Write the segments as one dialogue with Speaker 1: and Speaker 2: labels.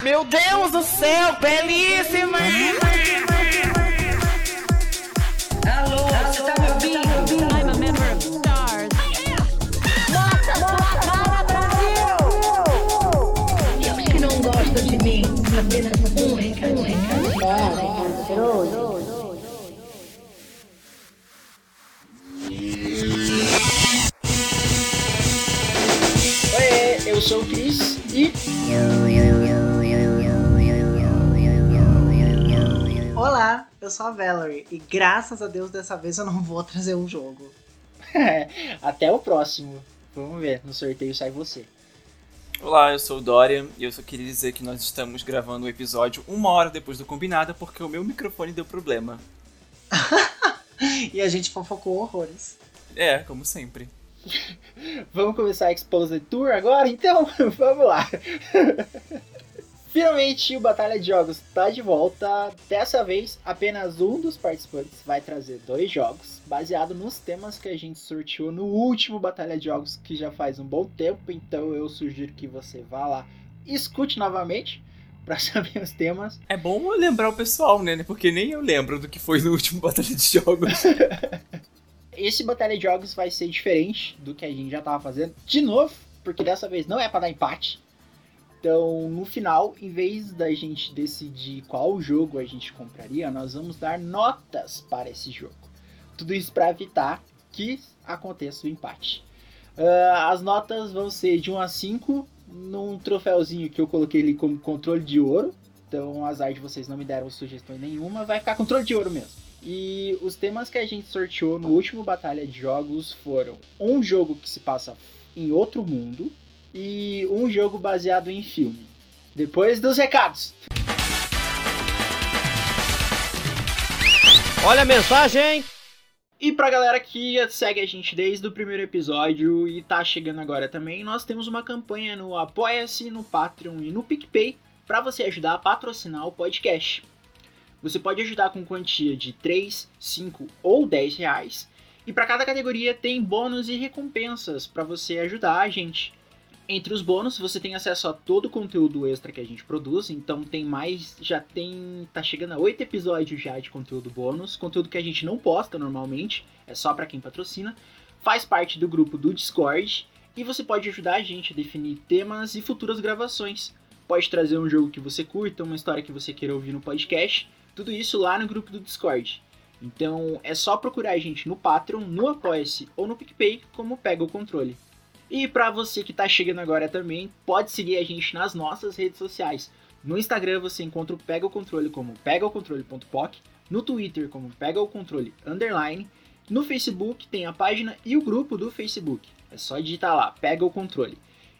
Speaker 1: Meu Deus do céu, belíssima!
Speaker 2: Alô, você tá me ouvindo?
Speaker 3: I'm a member of stars.
Speaker 2: E os que não gostam de mim, apenas um recado, um recado.
Speaker 4: Oi, eu sou o Cris e
Speaker 5: eu sou a Valerie e graças a Deus dessa vez eu não vou trazer um jogo.
Speaker 4: até o próximo. Vamos ver, no sorteio sai você.
Speaker 6: Olá, eu sou o Dorian e eu só queria dizer que nós estamos gravando o episódio uma hora depois do combinado porque o meu microfone deu problema.
Speaker 5: E a gente fofocou horrores.
Speaker 6: É, como sempre.
Speaker 4: Vamos começar a Exposed Tour agora? Então, vamos lá. Finalmente o Batalha de Jogos está de volta. Dessa vez, apenas um dos participantes vai trazer dois jogos, baseado nos temas que a gente sorteou no último Batalha de Jogos, que já faz um bom tempo. Então eu sugiro que você vá lá e escute novamente para saber os temas.
Speaker 6: É bom lembrar o pessoal, né? Porque nem eu lembro do que foi no último Batalha de Jogos.
Speaker 4: Esse Batalha de Jogos vai ser diferente do que a gente já tava fazendo. De novo, porque dessa vez não é para dar empate. Então, no final, em vez da gente decidir qual jogo a gente compraria, nós vamos dar notas para esse jogo. Tudo isso para evitar que aconteça o empate. Ah, as notas vão ser de 1 a 5 num troféuzinho que eu coloquei ali como controle de ouro. Então, azar de vocês não me deram sugestão nenhuma, vai ficar controle de ouro mesmo. E os temas que a gente sorteou no último Batalha de Jogos foram um jogo que se passa em outro mundo e um jogo baseado em filme. Depois dos recados.
Speaker 7: Olha a mensagem!
Speaker 4: E pra galera que segue a gente desde o primeiro episódio e tá chegando agora também, nós temos uma campanha no Apoia-se, no Patreon e no PicPay para você ajudar a patrocinar o podcast. Você pode ajudar com quantia de 3, 5 ou 10 reais. E para cada categoria tem bônus e recompensas para você ajudar a gente. Entre os bônus, você tem acesso a todo o conteúdo extra que a gente produz, então tem mais, já tem, tá chegando a 8 episódios já de conteúdo bônus, conteúdo que a gente não posta normalmente, é só para quem patrocina. Faz parte do grupo do Discord e você pode ajudar a gente a definir temas e futuras gravações. Pode trazer um jogo que você curta, uma história que você queira ouvir no podcast, tudo isso lá no grupo do Discord. Então é só procurar a gente no Patreon, no Apoia-se ou no PicPay como Pega o Controle. E para você que tá chegando agora também, pode seguir a gente nas nossas redes sociais. No Instagram você encontra o Pega o Controle como pegaocontrole.poc, no Twitter como Pega o Controle underline, no Facebook tem a página e o grupo do Facebook. É só digitar lá, Pega o Controle.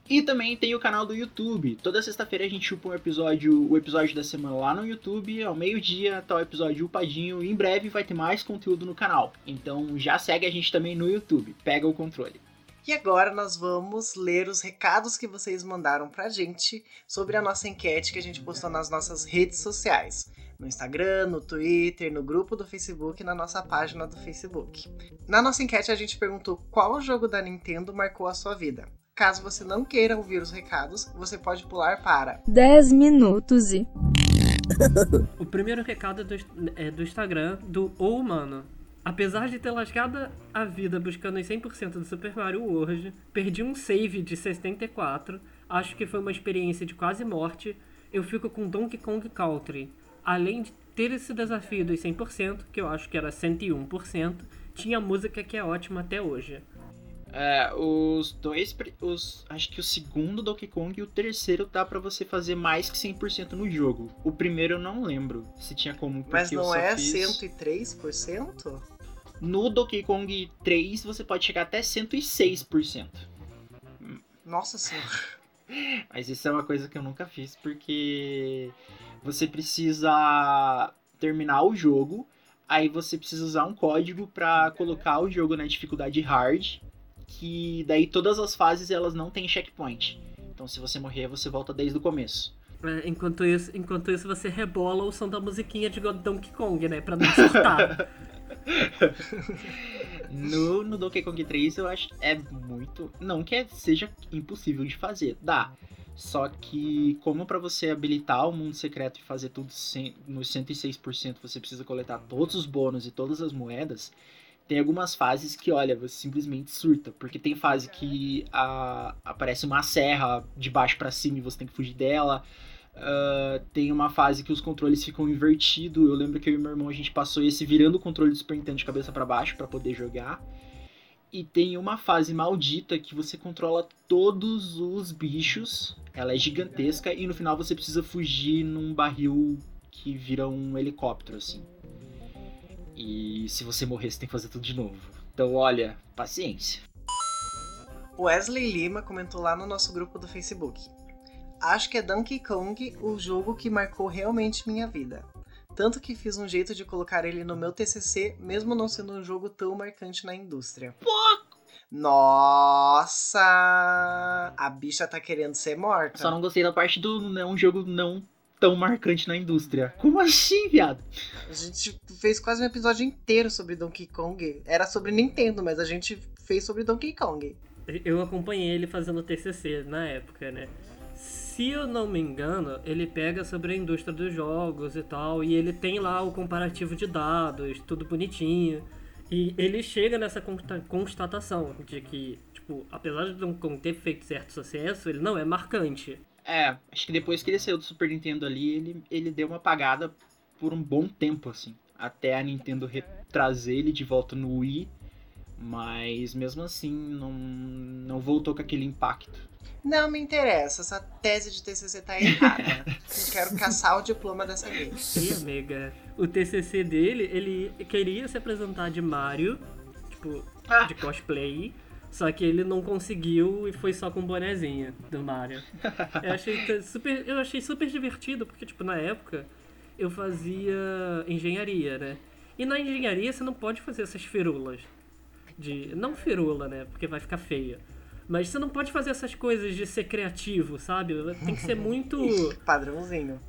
Speaker 4: E também tem o canal do YouTube. Toda sexta-feira a gente chupa um episódio, o episódio da semana lá no YouTube, ao meio-dia tá o episódio upadinho em breve vai ter mais conteúdo no canal. Então já segue a gente também no YouTube, Pega o Controle.
Speaker 5: E agora nós vamos ler os recados que vocês mandaram pra gente sobre a nossa enquete que a gente postou nas nossas redes sociais. No Instagram, no Twitter, no grupo do Facebook e na nossa página do Facebook. Na nossa enquete a gente perguntou qual jogo da Nintendo marcou a sua vida. Caso você não queira ouvir os recados, você pode pular para
Speaker 8: 10 minutos e.
Speaker 7: O primeiro recado é do, é do Instagram do O Humano. Apesar de ter lascado a vida buscando os 100% do Super Mario World, perdi um save de 64, acho que foi uma experiência de quase morte, eu fico com Donkey Kong Country. Além de ter esse desafio dos 100%, que eu acho que era 101%, tinha música que é ótima até hoje.
Speaker 4: É, os dois, os, acho que o segundo Donkey Kong e o terceiro dá pra você fazer mais que 100% no jogo. O primeiro eu não lembro se tinha como, porque
Speaker 5: Mas
Speaker 4: eu
Speaker 5: não
Speaker 4: só
Speaker 5: é
Speaker 4: fiz...
Speaker 5: 103%?
Speaker 4: No Donkey Kong 3 você pode chegar até 106%.
Speaker 5: Nossa senhora.
Speaker 4: Mas isso é uma coisa que eu nunca fiz porque você precisa terminar o jogo, aí você precisa usar um código pra colocar o jogo na dificuldade hard, que daí todas as fases elas não têm checkpoint. Então se você morrer, você volta desde o começo.
Speaker 7: É, enquanto, isso, enquanto isso, você rebola o som da musiquinha de Donkey Kong, né? Pra não surtar.
Speaker 4: No, no Donkey Kong 3 eu acho é muito. Não que seja impossível de fazer, dá. Só que, como para você habilitar o mundo secreto e fazer tudo nos 106%, você precisa coletar todos os bônus e todas as moedas, tem algumas fases que, olha, você simplesmente surta. Porque tem fase que a- aparece uma serra de baixo pra cima e você tem que fugir dela. Ah, tem uma fase que os controles ficam invertidos. Eu lembro que eu e meu irmão a gente passou esse virando o controle do Super Nintendo de cabeça pra baixo pra poder jogar. E tem uma fase maldita que você controla todos os bichos. Ela é gigantesca e no final você precisa fugir num barril que vira um helicóptero, assim. E se você morrer, você tem que fazer tudo de novo. Então, olha, paciência.
Speaker 5: Wesley Lima comentou lá no nosso grupo do Facebook. Acho que é Donkey Kong o jogo que marcou realmente minha vida. Tanto que fiz um jeito de colocar ele no meu TCC, mesmo não sendo um jogo tão marcante na indústria. Nossa! A bicha tá querendo ser morta.
Speaker 4: Só não gostei da parte do não é um jogo não tão marcante na indústria. Como assim, viado?
Speaker 5: A gente fez quase um episódio inteiro sobre Donkey Kong. Era sobre Nintendo, mas a gente fez sobre Donkey Kong.
Speaker 7: Eu acompanhei ele fazendo TCC na época, né? Se eu não me engano, ele pega sobre a indústria dos jogos e tal, e ele tem lá o comparativo de dados, tudo bonitinho. E ele chega nessa consta- constatação de que, tipo, apesar de Kong ter feito certo sucesso, ele não é marcante.
Speaker 4: É, acho que depois que ele saiu do Super Nintendo ali, ele, ele deu uma apagada por um bom tempo, assim. Até a Nintendo trazer ele de volta no Wii. Mas mesmo assim, não, não voltou com aquele impacto.
Speaker 5: Não me interessa, essa tese de TCC tá errada. Eu quero caçar o diploma dessa vez.
Speaker 7: E, amiga, o TCC dele, ele queria se apresentar de Mario, tipo,
Speaker 4: Ah.
Speaker 7: de cosplay, só que ele não conseguiu e foi só com bonezinha do Mario. Eu achei t- super, eu achei super divertido, porque, tipo, na época eu fazia engenharia, né? E na engenharia você não pode fazer essas firulas. De, não firula, né? Porque vai ficar feia. Mas você não pode fazer essas coisas de ser criativo, sabe? Tem que ser muito.
Speaker 5: Padrãozinho.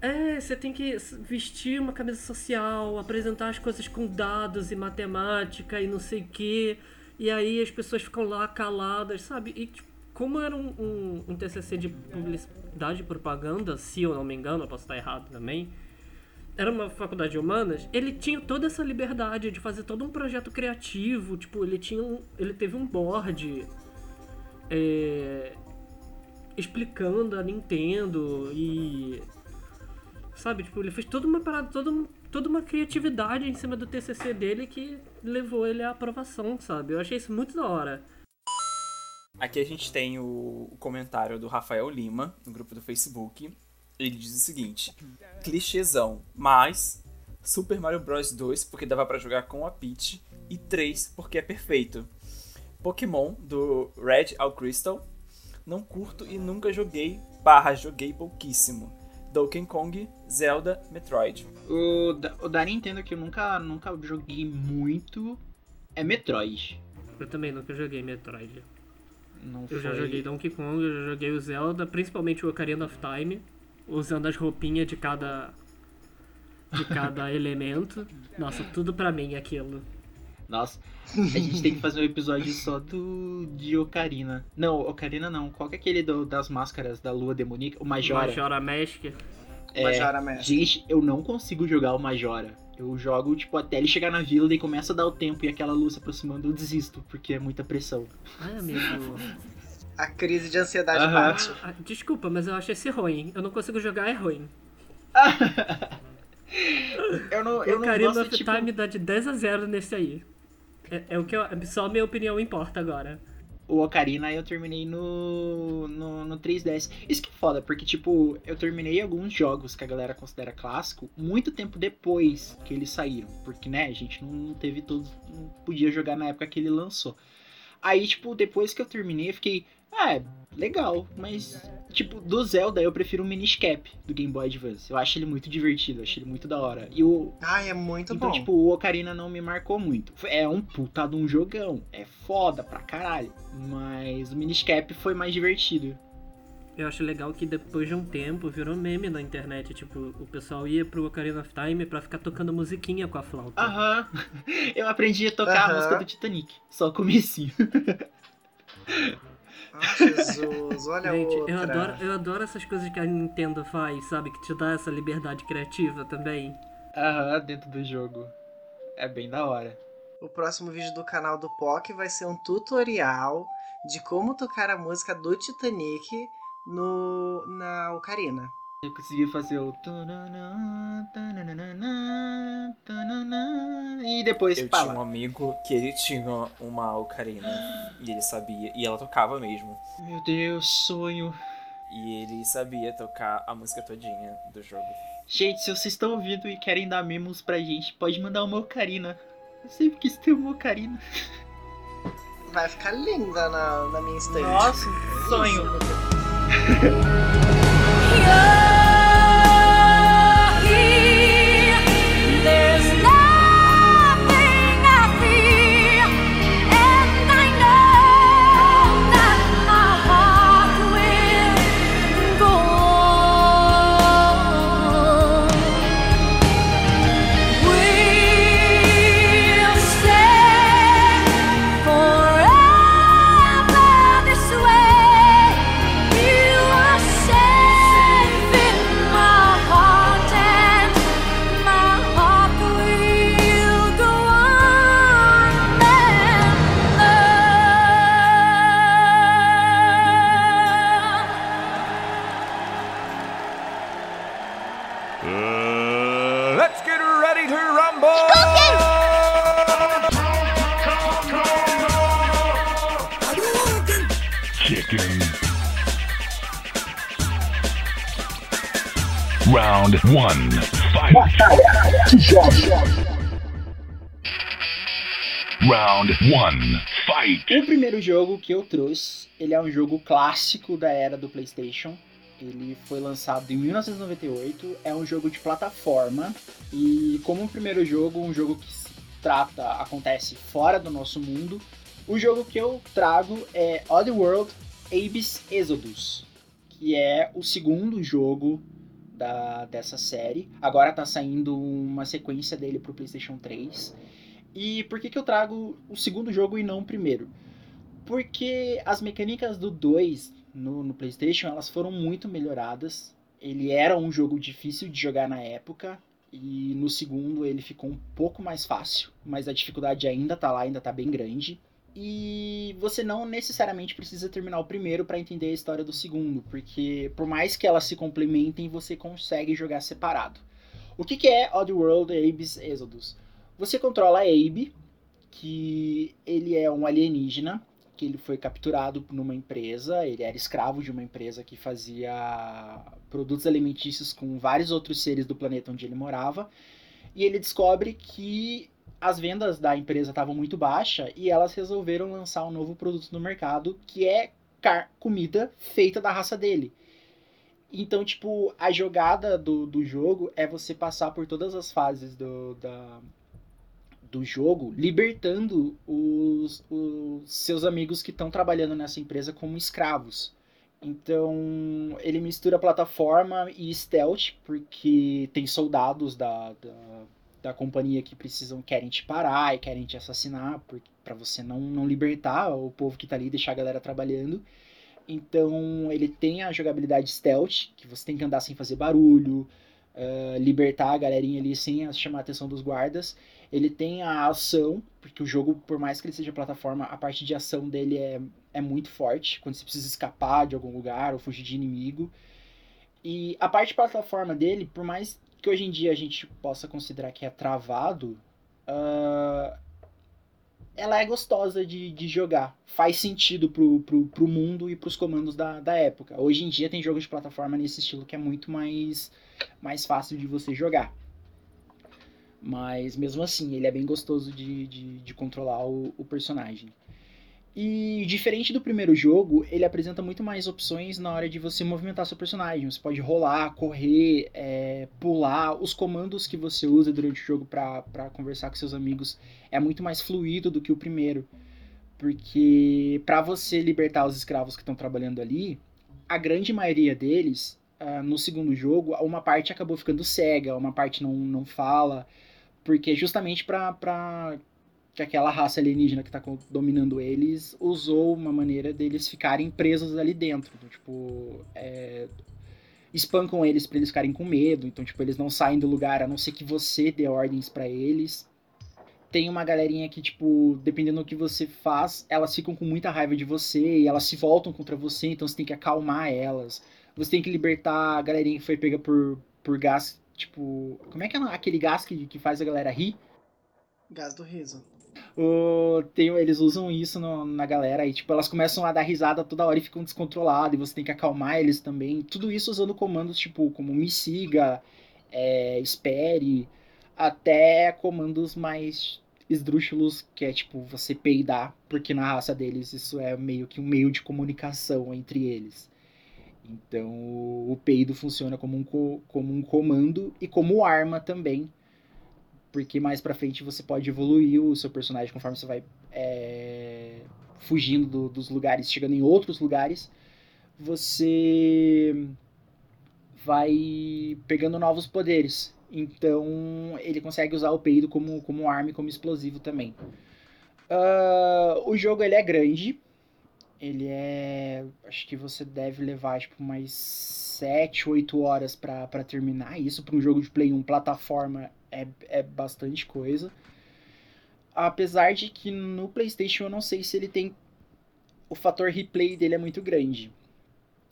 Speaker 7: É, você tem que vestir uma camisa social, apresentar as coisas com dados e matemática e não sei o quê. E aí as pessoas ficam lá caladas, sabe? E tipo, como era um, um, um TCC de publicidade e propaganda, se eu não me engano, eu posso estar errado também, era uma faculdade de humanas, ele tinha toda essa liberdade de fazer todo um projeto criativo. Tipo, ele tinha um, ele teve um board é, explicando a Nintendo e sabe, tipo, ele fez toda uma parada, toda, toda uma criatividade em cima do TCC dele que levou ele à aprovação, sabe? Eu achei isso muito da hora.
Speaker 6: Aqui a gente tem o, comentário do Rafael Lima, no grupo do Facebook. Ele diz o seguinte: clichêzão, mas Super Mario Bros 2 porque dava pra jogar com a Peach e 3 porque é perfeito. Pokémon do Red ao Crystal, não curto e nunca joguei, barra joguei pouquíssimo. Donkey Kong, Zelda, Metroid.
Speaker 4: O da, o da Nintendo que eu nunca, nunca joguei muito é Metroid.
Speaker 7: Eu também nunca joguei Metroid.
Speaker 4: Não
Speaker 7: Eu já
Speaker 4: foi-
Speaker 7: joguei Donkey Kong, eu já joguei o Zelda, principalmente o Ocarina of Time, usando as roupinhas de cada de cada elemento. Nossa, tudo pra mim aquilo.
Speaker 4: Nossa, a gente tem que fazer um episódio só do de Ocarina. Não, Ocarina não. Qual que é aquele do- das máscaras da lua demoníaca? O Majora.
Speaker 7: Majora Mask.
Speaker 4: É,
Speaker 5: Majora Mask.
Speaker 4: Gente, eu não consigo jogar o Majora. Eu jogo, tipo, até ele chegar na vila, daí começa a dar o tempo e aquela luz se aproximando, eu desisto, porque é muita pressão.
Speaker 7: Ai, amigo.
Speaker 5: A crise de ansiedade
Speaker 4: Aham.
Speaker 5: bate.
Speaker 7: Ah, desculpa, mas eu acho esse ruim. Eu não consigo jogar, é ruim.
Speaker 4: Eu não, eu não
Speaker 7: Ocarina
Speaker 4: gosto,
Speaker 7: of
Speaker 4: tipo...
Speaker 7: Time dá de 10 a 0 nesse aí. É, é o que eu, só minha opinião importa agora.
Speaker 4: O Ocarina eu terminei no, no, no 3DS. Isso que é foda, porque, tipo, eu terminei alguns jogos que a galera considera clássico muito tempo depois que eles saíram. Porque, né, a gente não teve todos. Não podia jogar na época que ele lançou. Aí, tipo, depois que eu terminei, eu fiquei. Ah, é, legal, mas. Tipo, do Zelda eu prefiro o Minish Cap do Game Boy Advance. Eu acho ele muito divertido, eu acho ele muito da hora. E o,
Speaker 5: Ai, é muito
Speaker 4: então,
Speaker 5: bom.
Speaker 4: tipo, o Ocarina não me marcou muito. É um puta de um jogão. É foda pra caralho. Mas o Minish Cap foi mais divertido.
Speaker 7: Eu acho legal que depois de um tempo virou meme na internet. Tipo, o pessoal ia pro Ocarina of Time pra ficar tocando musiquinha com a flauta.
Speaker 4: Aham. Eu aprendi a tocar a música do Titanic. Só o comecinho.
Speaker 5: Ah, Jesus, olha
Speaker 7: Gente,
Speaker 5: outra.
Speaker 7: eu adoro, eu adoro essas coisas que a Nintendo faz, sabe? Que te dá essa liberdade criativa também.
Speaker 4: Aham, dentro do jogo. É bem da hora.
Speaker 5: O próximo vídeo do canal do POC vai ser um tutorial de como tocar a música do Titanic no, na ocarina.
Speaker 4: Eu consegui fazer o. E depois
Speaker 6: Eu
Speaker 4: pala.
Speaker 6: tinha um amigo que ele tinha uma ocarina e ele sabia, e ela tocava mesmo.
Speaker 4: Meu Deus, sonho.
Speaker 6: E ele sabia tocar a música todinha do jogo.
Speaker 4: Gente, se vocês estão ouvindo e querem dar memos pra gente, pode mandar uma ocarina. Eu sempre quis ter uma ocarina.
Speaker 5: Vai ficar linda na, na minha estante.
Speaker 4: Nossa, sonho.
Speaker 3: There's
Speaker 9: Round one. Fight. Round one. Fight.
Speaker 4: O primeiro jogo que eu trouxe, ele é um jogo clássico da era do PlayStation. Ele foi lançado em 1998, é um jogo de plataforma e como o primeiro jogo, um jogo que se trata, acontece fora do nosso mundo, o jogo que eu trago é Oddworld Abyss Exodus, que é o segundo jogo da, dessa série. Agora tá saindo uma sequência dele pro PlayStation 3. E por que, que eu trago o segundo jogo e não o primeiro? Porque as mecânicas do 2 no, no PlayStation elas foram muito melhoradas. Ele era um jogo difícil de jogar na época. E no segundo ele ficou um pouco mais fácil. Mas a dificuldade ainda tá lá, ainda tá bem grande. E você não necessariamente precisa terminar o primeiro para entender a história do segundo, porque por mais que elas se complementem, você consegue jogar separado. O que, que é Oddworld Abe's Exodus? Você controla Abe, que ele é um alienígena, que ele foi capturado numa empresa, ele era escravo de uma empresa que fazia produtos alimentícios com vários outros seres do planeta onde ele morava, e ele descobre que as vendas da empresa estavam muito baixas e elas resolveram lançar um novo produto no mercado que é comida feita da raça dele. Então, tipo, a jogada do, do jogo é você passar por todas as fases do, da, do jogo, libertando os, os seus amigos que estão trabalhando nessa empresa como escravos. Então, ele mistura plataforma e stealth, porque tem soldados da, da, da companhia que precisam, querem te parar e querem te assassinar, para você não, não libertar o povo que tá ali e deixar a galera trabalhando. Então, ele tem a jogabilidade stealth, que você tem que andar sem fazer barulho, uh, libertar a galerinha ali sem chamar a atenção dos guardas. Ele tem a ação, porque o jogo, por mais que ele seja plataforma, a parte de ação dele é, é muito forte, quando você precisa escapar de algum lugar ou fugir de inimigo. E a parte plataforma dele, por mais que hoje em dia a gente possa considerar que é travado, uh, ela é gostosa de, de jogar. Faz sentido pro, pro, pro mundo e pros comandos da, da época. Hoje em dia tem jogos de plataforma nesse estilo que é muito mais, mais fácil de você jogar. Mas mesmo assim, ele é bem gostoso de, de, de controlar o, o, personagem. E diferente do primeiro jogo, ele apresenta muito mais opções na hora de você movimentar seu personagem. Você pode rolar, correr, é, pular. Os comandos que você usa durante o jogo para conversar com seus amigos é muito mais fluido do que o primeiro. Porque para você libertar os escravos que estão trabalhando ali, a grande maioria deles, uh, no segundo jogo, uma parte acabou ficando cega, uma parte não, não fala porque justamente para que aquela raça alienígena que tá dominando eles usou uma maneira deles ficarem presos ali dentro. Então, tipo, é, espancam eles pra eles ficarem com medo. Então, tipo, eles não saem do lugar a não ser que você dê ordens pra eles. Tem uma galerinha que, tipo, dependendo do que você faz, elas ficam com muita raiva de você e elas se voltam contra você, então você tem que acalmar elas. Você tem que libertar a galerinha que foi pega por, por gás, tipo. Como é que é aquele gás que, que faz a galera rir?
Speaker 5: Gás do riso.
Speaker 4: Tem, eles usam isso no- na galera e, tipo, elas começam a dar risada toda hora e ficam descontroladas, e você tem que acalmar eles também. Tudo isso usando comandos, tipo, como me siga, é, espere, até comandos mais esdrúxulos, que é, tipo, você peidar, porque na raça deles isso é meio que um meio de comunicação entre eles. Então, o peido funciona como um, co- como um comando e como arma também, porque mais pra frente você pode evoluir o seu personagem conforme você vai é, fugindo do- dos lugares, chegando em outros lugares, você vai pegando novos poderes. Então ele consegue usar o peido como, como arma e como explosivo também. Ah, o jogo ele é grande. Ele é. Acho que você deve levar tipo mais 7, 8 horas pra terminar. Isso pra um jogo de Play 1 plataforma é, é bastante coisa. Apesar de que no PlayStation eu não sei se ele tem. O fator replay dele é muito grande.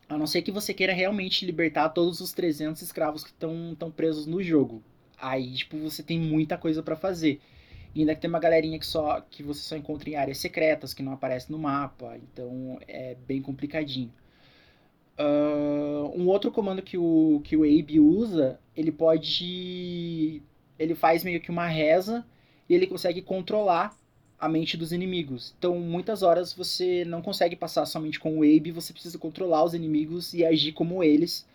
Speaker 4: A não ser que você queira realmente libertar todos os 300 escravos que estão presos no jogo. Aí, tipo, você tem muita coisa pra fazer. E ainda que tem uma galerinha que só que você só encontra em áreas secretas, que não aparece no mapa. Então é bem complicadinho. Ah, um outro comando que o, que o Abe usa, ele pode. Ele faz meio que uma reza e ele consegue controlar a mente dos inimigos. Então, muitas horas você não consegue passar somente com o Abe, você precisa controlar os inimigos e agir como eles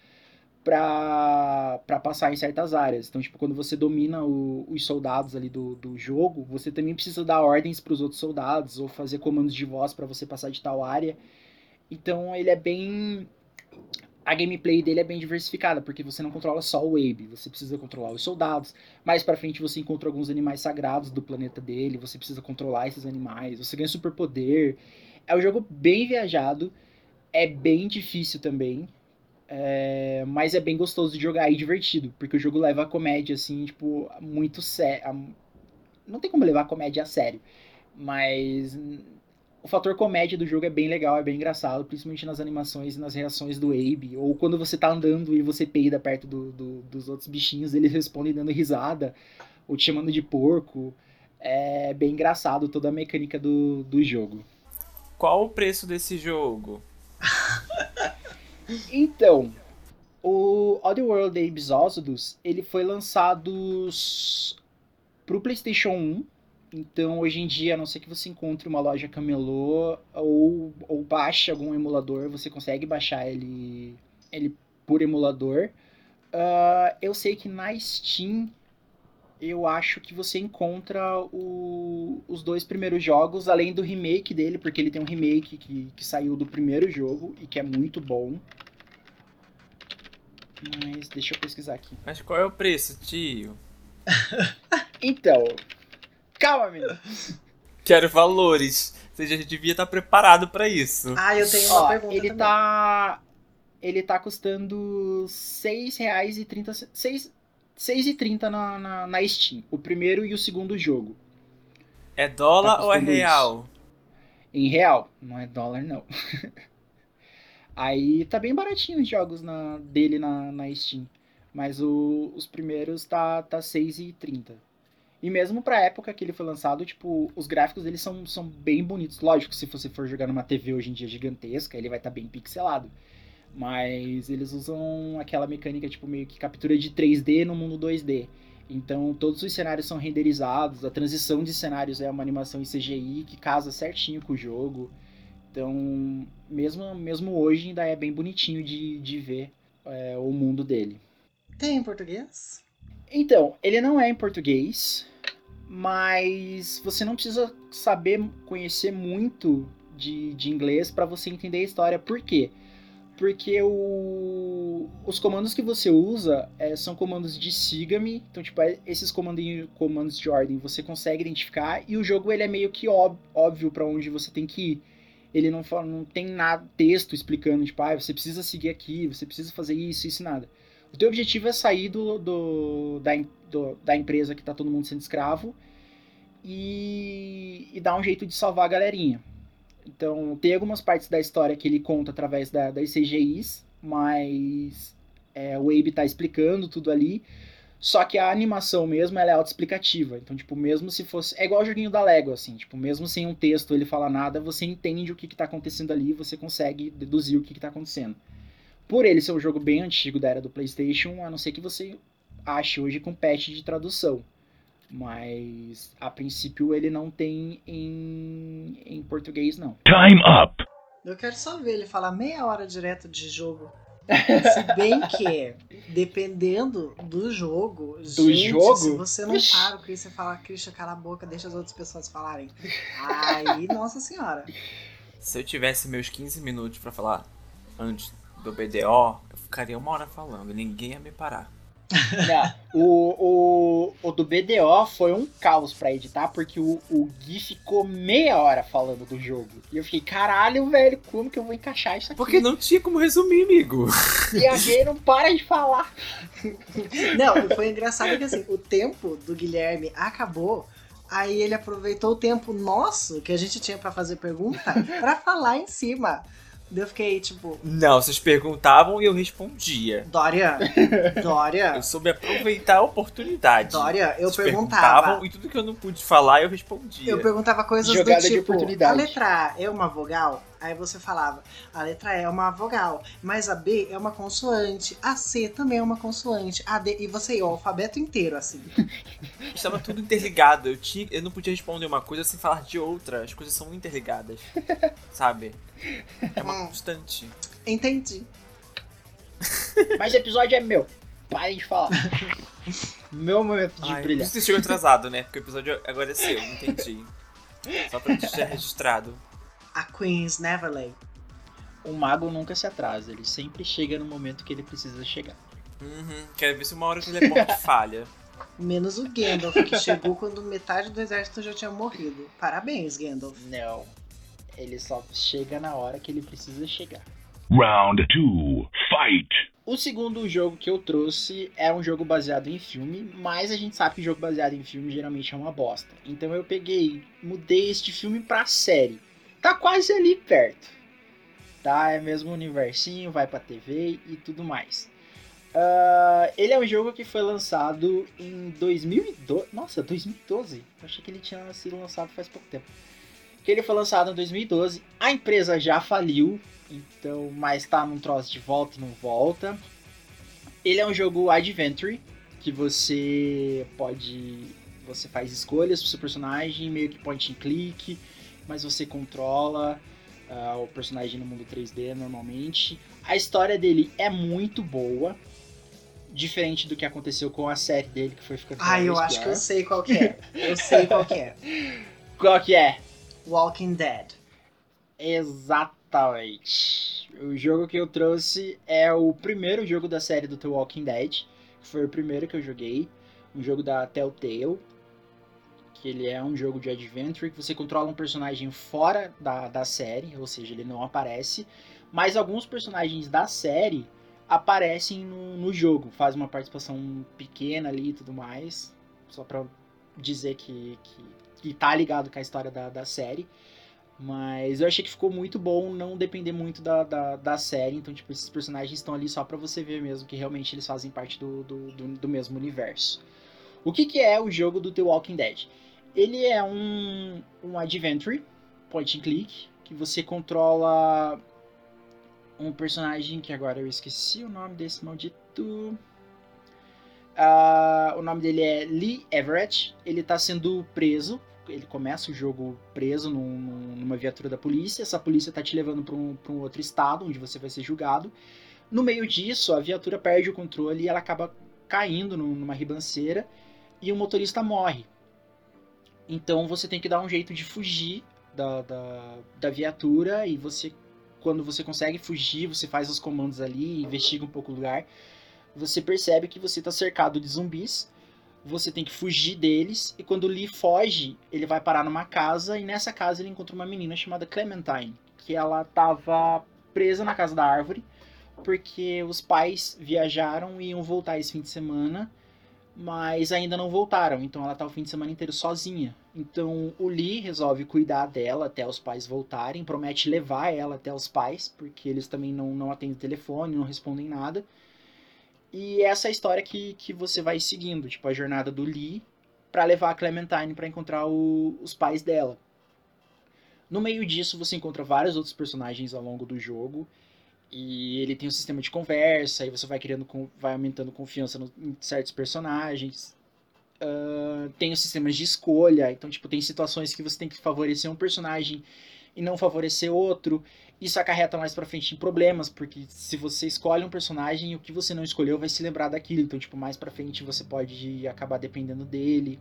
Speaker 4: pra, pra passar em certas áreas. Então, tipo, quando você domina o- os soldados ali do, do jogo, você também precisa dar ordens pros outros soldados ou fazer comandos de voz pra você passar de tal área. Então, ele é bem a gameplay dele é bem diversificada, porque você não controla só o Abe, você precisa controlar os soldados. Mais pra frente você encontra alguns animais sagrados do planeta dele, você precisa controlar esses animais, você ganha superpoder. É um jogo bem viajado, é bem difícil também, é, mas é bem gostoso de jogar e divertido, porque o jogo leva a comédia assim, tipo, muito sério. Não tem como levar a comédia a sério, mas o fator comédia do jogo é bem legal, é bem engraçado, principalmente nas animações e nas reações do Abe. Ou quando você tá andando e você peida perto do, do- dos outros bichinhos, eles respondem dando risada, ou te chamando de porco. É bem engraçado toda a mecânica do, do jogo.
Speaker 6: Qual o preço desse jogo?
Speaker 4: Então, o Oddworld Abe's Exodus, ele foi lançado pro PlayStation 1. Então, hoje em dia, a não ser que você encontre uma loja camelô ou, ou baixe algum emulador, você consegue baixar ele, ele por emulador. Ah, eu sei que na Steam, eu acho que você encontra o- os dois primeiros jogos, além do remake dele, porque ele tem um remake que, que saiu do primeiro jogo e que é muito bom. Mas deixa eu pesquisar aqui.
Speaker 6: Mas qual é o preço, tio?
Speaker 4: Então, calma, menino.
Speaker 6: Quero valores. Você já devia estar preparado pra isso.
Speaker 5: Ah, eu tenho uma
Speaker 4: Ó,
Speaker 5: pergunta
Speaker 4: ele
Speaker 5: também.
Speaker 4: tá ele tá custando R$ 6,30 6 6,30 na, na, na Steam, o primeiro e o segundo jogo.
Speaker 6: É dólar
Speaker 4: Tá
Speaker 6: ou é
Speaker 4: custando isso.
Speaker 6: real?
Speaker 4: Em real, não é dólar não. Aí tá bem baratinho os jogos na, dele na, na Steam. Mas o- os primeiros tá, tá 6,30. E mesmo pra época que ele foi lançado, tipo, os gráficos dele são, são bem bonitos. Lógico, se você for jogar numa TV hoje em dia gigantesca, ele vai estar bem pixelado. Mas eles usam aquela mecânica, tipo, meio que captura de 3D no mundo 2D. Então todos os cenários são renderizados, a transição de cenários é uma animação em CGI que casa certinho com o jogo. Então, mesmo, mesmo hoje, ainda é bem bonitinho de, de ver é, o mundo dele.
Speaker 5: Tem em português?
Speaker 4: Então, ele não é em português, mas você não precisa saber, conhecer muito de, de inglês para você entender a história. Por quê? Porque o, os comandos que você usa é, são comandos de siga-me. Então, tipo, é- esses comandos de ordem você consegue identificar. E o jogo ele é meio que ób- óbvio pra onde você tem que ir. Ele não, fala, não tem nada, texto explicando, tipo, ah, você precisa seguir aqui, você precisa fazer isso, isso nada. O teu objetivo é sair do, do- da, do- da empresa que tá todo mundo sendo escravo e, e dar um jeito de salvar a galerinha. Então, tem algumas partes da história que ele conta através da, das CGIs, mas é, o Abe tá explicando tudo ali. Só que a animação mesmo ela é autoexplicativa. Então, tipo, mesmo se fosse. É igual o joguinho da Lego, assim. Tipo, mesmo sem um texto ele falar nada, você entende o que, que tá acontecendo ali você consegue deduzir o que, que tá acontecendo. Por ele ser um jogo bem antigo da era do PlayStation, a não ser que você ache hoje com patch de tradução. Mas a princípio ele não tem em, em português, não.
Speaker 9: Time up.
Speaker 5: Eu quero só ver ele falar meia hora direto de jogo. Se bem que, dependendo do jogo, gente,
Speaker 4: jogo?
Speaker 5: se você não
Speaker 4: Ixi.
Speaker 5: para o Chris e fala, Christian, cala a boca, deixa as outras pessoas falarem. Aí, nossa senhora.
Speaker 6: Se eu tivesse meus 15 minutos pra falar antes do BDO, eu ficaria uma hora falando, ninguém ia me parar.
Speaker 4: Não, o, o, o do BDO foi um caos pra editar, porque o, o Gui ficou meia hora falando do jogo. E eu fiquei, caralho, velho, como que eu vou encaixar isso aqui?
Speaker 6: Porque não tinha como resumir, amigo.
Speaker 4: E a Gay não para de falar.
Speaker 5: Não, foi engraçado que assim, o tempo do Guilherme acabou. Aí ele aproveitou o tempo nosso que a gente tinha pra fazer pergunta pra falar em cima. Eu fiquei tipo,
Speaker 6: Não, vocês perguntavam e eu respondia.
Speaker 5: Dória, Dória,
Speaker 6: Eu soube aproveitar a oportunidade.
Speaker 5: Dória, eu
Speaker 6: Vocês
Speaker 5: perguntava.
Speaker 6: perguntavam e tudo que eu não pude falar eu respondia.
Speaker 5: Eu perguntava coisas
Speaker 4: Jogada
Speaker 5: do
Speaker 4: de
Speaker 5: tipo,
Speaker 4: oportunidade.
Speaker 5: a letra A é uma vogal? Aí você falava, a letra E é uma vogal, mas a B é uma consoante, a C também é uma consoante, a D, e você ia o alfabeto inteiro, assim.
Speaker 6: Estava tudo interligado. Eu, tinha, eu não podia responder uma coisa sem falar de outra. As coisas são interligadas. sabe? É uma
Speaker 5: Hum.
Speaker 6: constante.
Speaker 5: Entendi.
Speaker 4: Mas o episódio é meu. Parem de falar. Meu momento de
Speaker 6: Ai, por
Speaker 4: brilhar.
Speaker 6: isso você chegou atrasado, né? Porque o episódio agora é seu, entendi. Só pra deixar registrado.
Speaker 5: A Queen's Neverlay.
Speaker 4: O mago nunca se atrasa, ele sempre chega no momento que ele precisa chegar.
Speaker 6: Uhum. Quero ver se uma hora o teleporte falha.
Speaker 5: Menos o Gandalf, que chegou quando metade do exército já tinha morrido. Parabéns, Gandalf.
Speaker 4: Não. Ele só chega na hora que ele precisa chegar.
Speaker 9: Round two. Fight.
Speaker 4: O segundo jogo que eu trouxe é um jogo baseado em filme, mas a gente sabe que jogo baseado em filme geralmente é uma bosta. Então eu peguei, mudei este filme pra série. Tá quase ali perto. Tá? É mesmo universinho, vai pra TV e tudo mais. Ah, ele é um jogo que foi lançado em 2012. Nossa, 2012? Eu achei que ele tinha sido lançado faz pouco tempo. Que ele foi lançado em 2012. A empresa já faliu, então, mas tá num troço de volta e não volta. Ele é um jogo adventure que você pode você faz escolhas pro seu personagem, meio que point and click, mas você controla ah, o personagem no mundo 3D normalmente. A história dele é muito boa, diferente do que aconteceu com a série dele que foi ficando
Speaker 5: Ai, eu acho que eu sei qual que é. Eu sei qual que é.
Speaker 4: Qual que é?
Speaker 5: Walking Dead.
Speaker 4: Exatamente. O jogo que eu trouxe é o primeiro jogo da série do The Walking Dead. que Foi o primeiro que eu joguei. Um jogo da Telltale. Ele é um jogo de adventure que você controla um personagem fora da, da série, ou seja, ele não aparece. Mas alguns personagens da série aparecem no, no jogo, faz uma participação pequena ali e tudo mais. Só pra dizer que, que, que tá ligado com a história da, da série. Mas eu achei que ficou muito bom não depender muito da, da, da série. Então, tipo, esses personagens estão ali só pra você ver mesmo que realmente eles fazem parte do, do, do, do mesmo universo. O que, que é o jogo do The Walking Dead? Ele é um, um adventure, point and click, que você controla um personagem que agora eu esqueci o nome desse maldito. Ah, o nome dele é Lee Everett. Ele tá sendo preso. Ele começa o jogo preso num- num- numa viatura da polícia. Essa polícia tá te levando pra um, um outro estado, onde você vai ser julgado. No meio disso, a viatura perde o controle e ela acaba caindo num- numa ribanceira. E o motorista morre. Então você tem que dar um jeito de fugir da, da, da viatura e você quando você consegue fugir, você faz os comandos ali, investiga um pouco o lugar, você percebe que você tá cercado de zumbis, você tem que fugir deles, e quando o Lee foge, ele vai parar numa casa, e nessa casa ele encontra uma menina chamada Clementine, que ela tava presa na casa da árvore, porque os pais viajaram e iam voltar esse fim de semana, mas ainda não voltaram, então ela tá o fim de semana inteiro sozinha. Então o Lee resolve cuidar dela até os pais voltarem, promete levar ela até os pais, porque eles também não, não atendem telefone, não respondem nada. E essa é a história que, que você vai seguindo, tipo a jornada do Lee para levar a Clementine para encontrar o- os pais dela. No meio disso você encontra vários outros personagens ao longo do jogo. E ele tem um sistema de conversa, e você vai criando, vai aumentando confiança no- em certos personagens. Ah, tem os sistemas de escolha, então tipo, tem situações que você tem que favorecer um personagem e não favorecer outro. Isso acarreta mais pra frente em problemas, porque se você escolhe um personagem, o que você não escolheu vai se lembrar daquilo. Então, tipo, mais pra frente você pode acabar dependendo dele.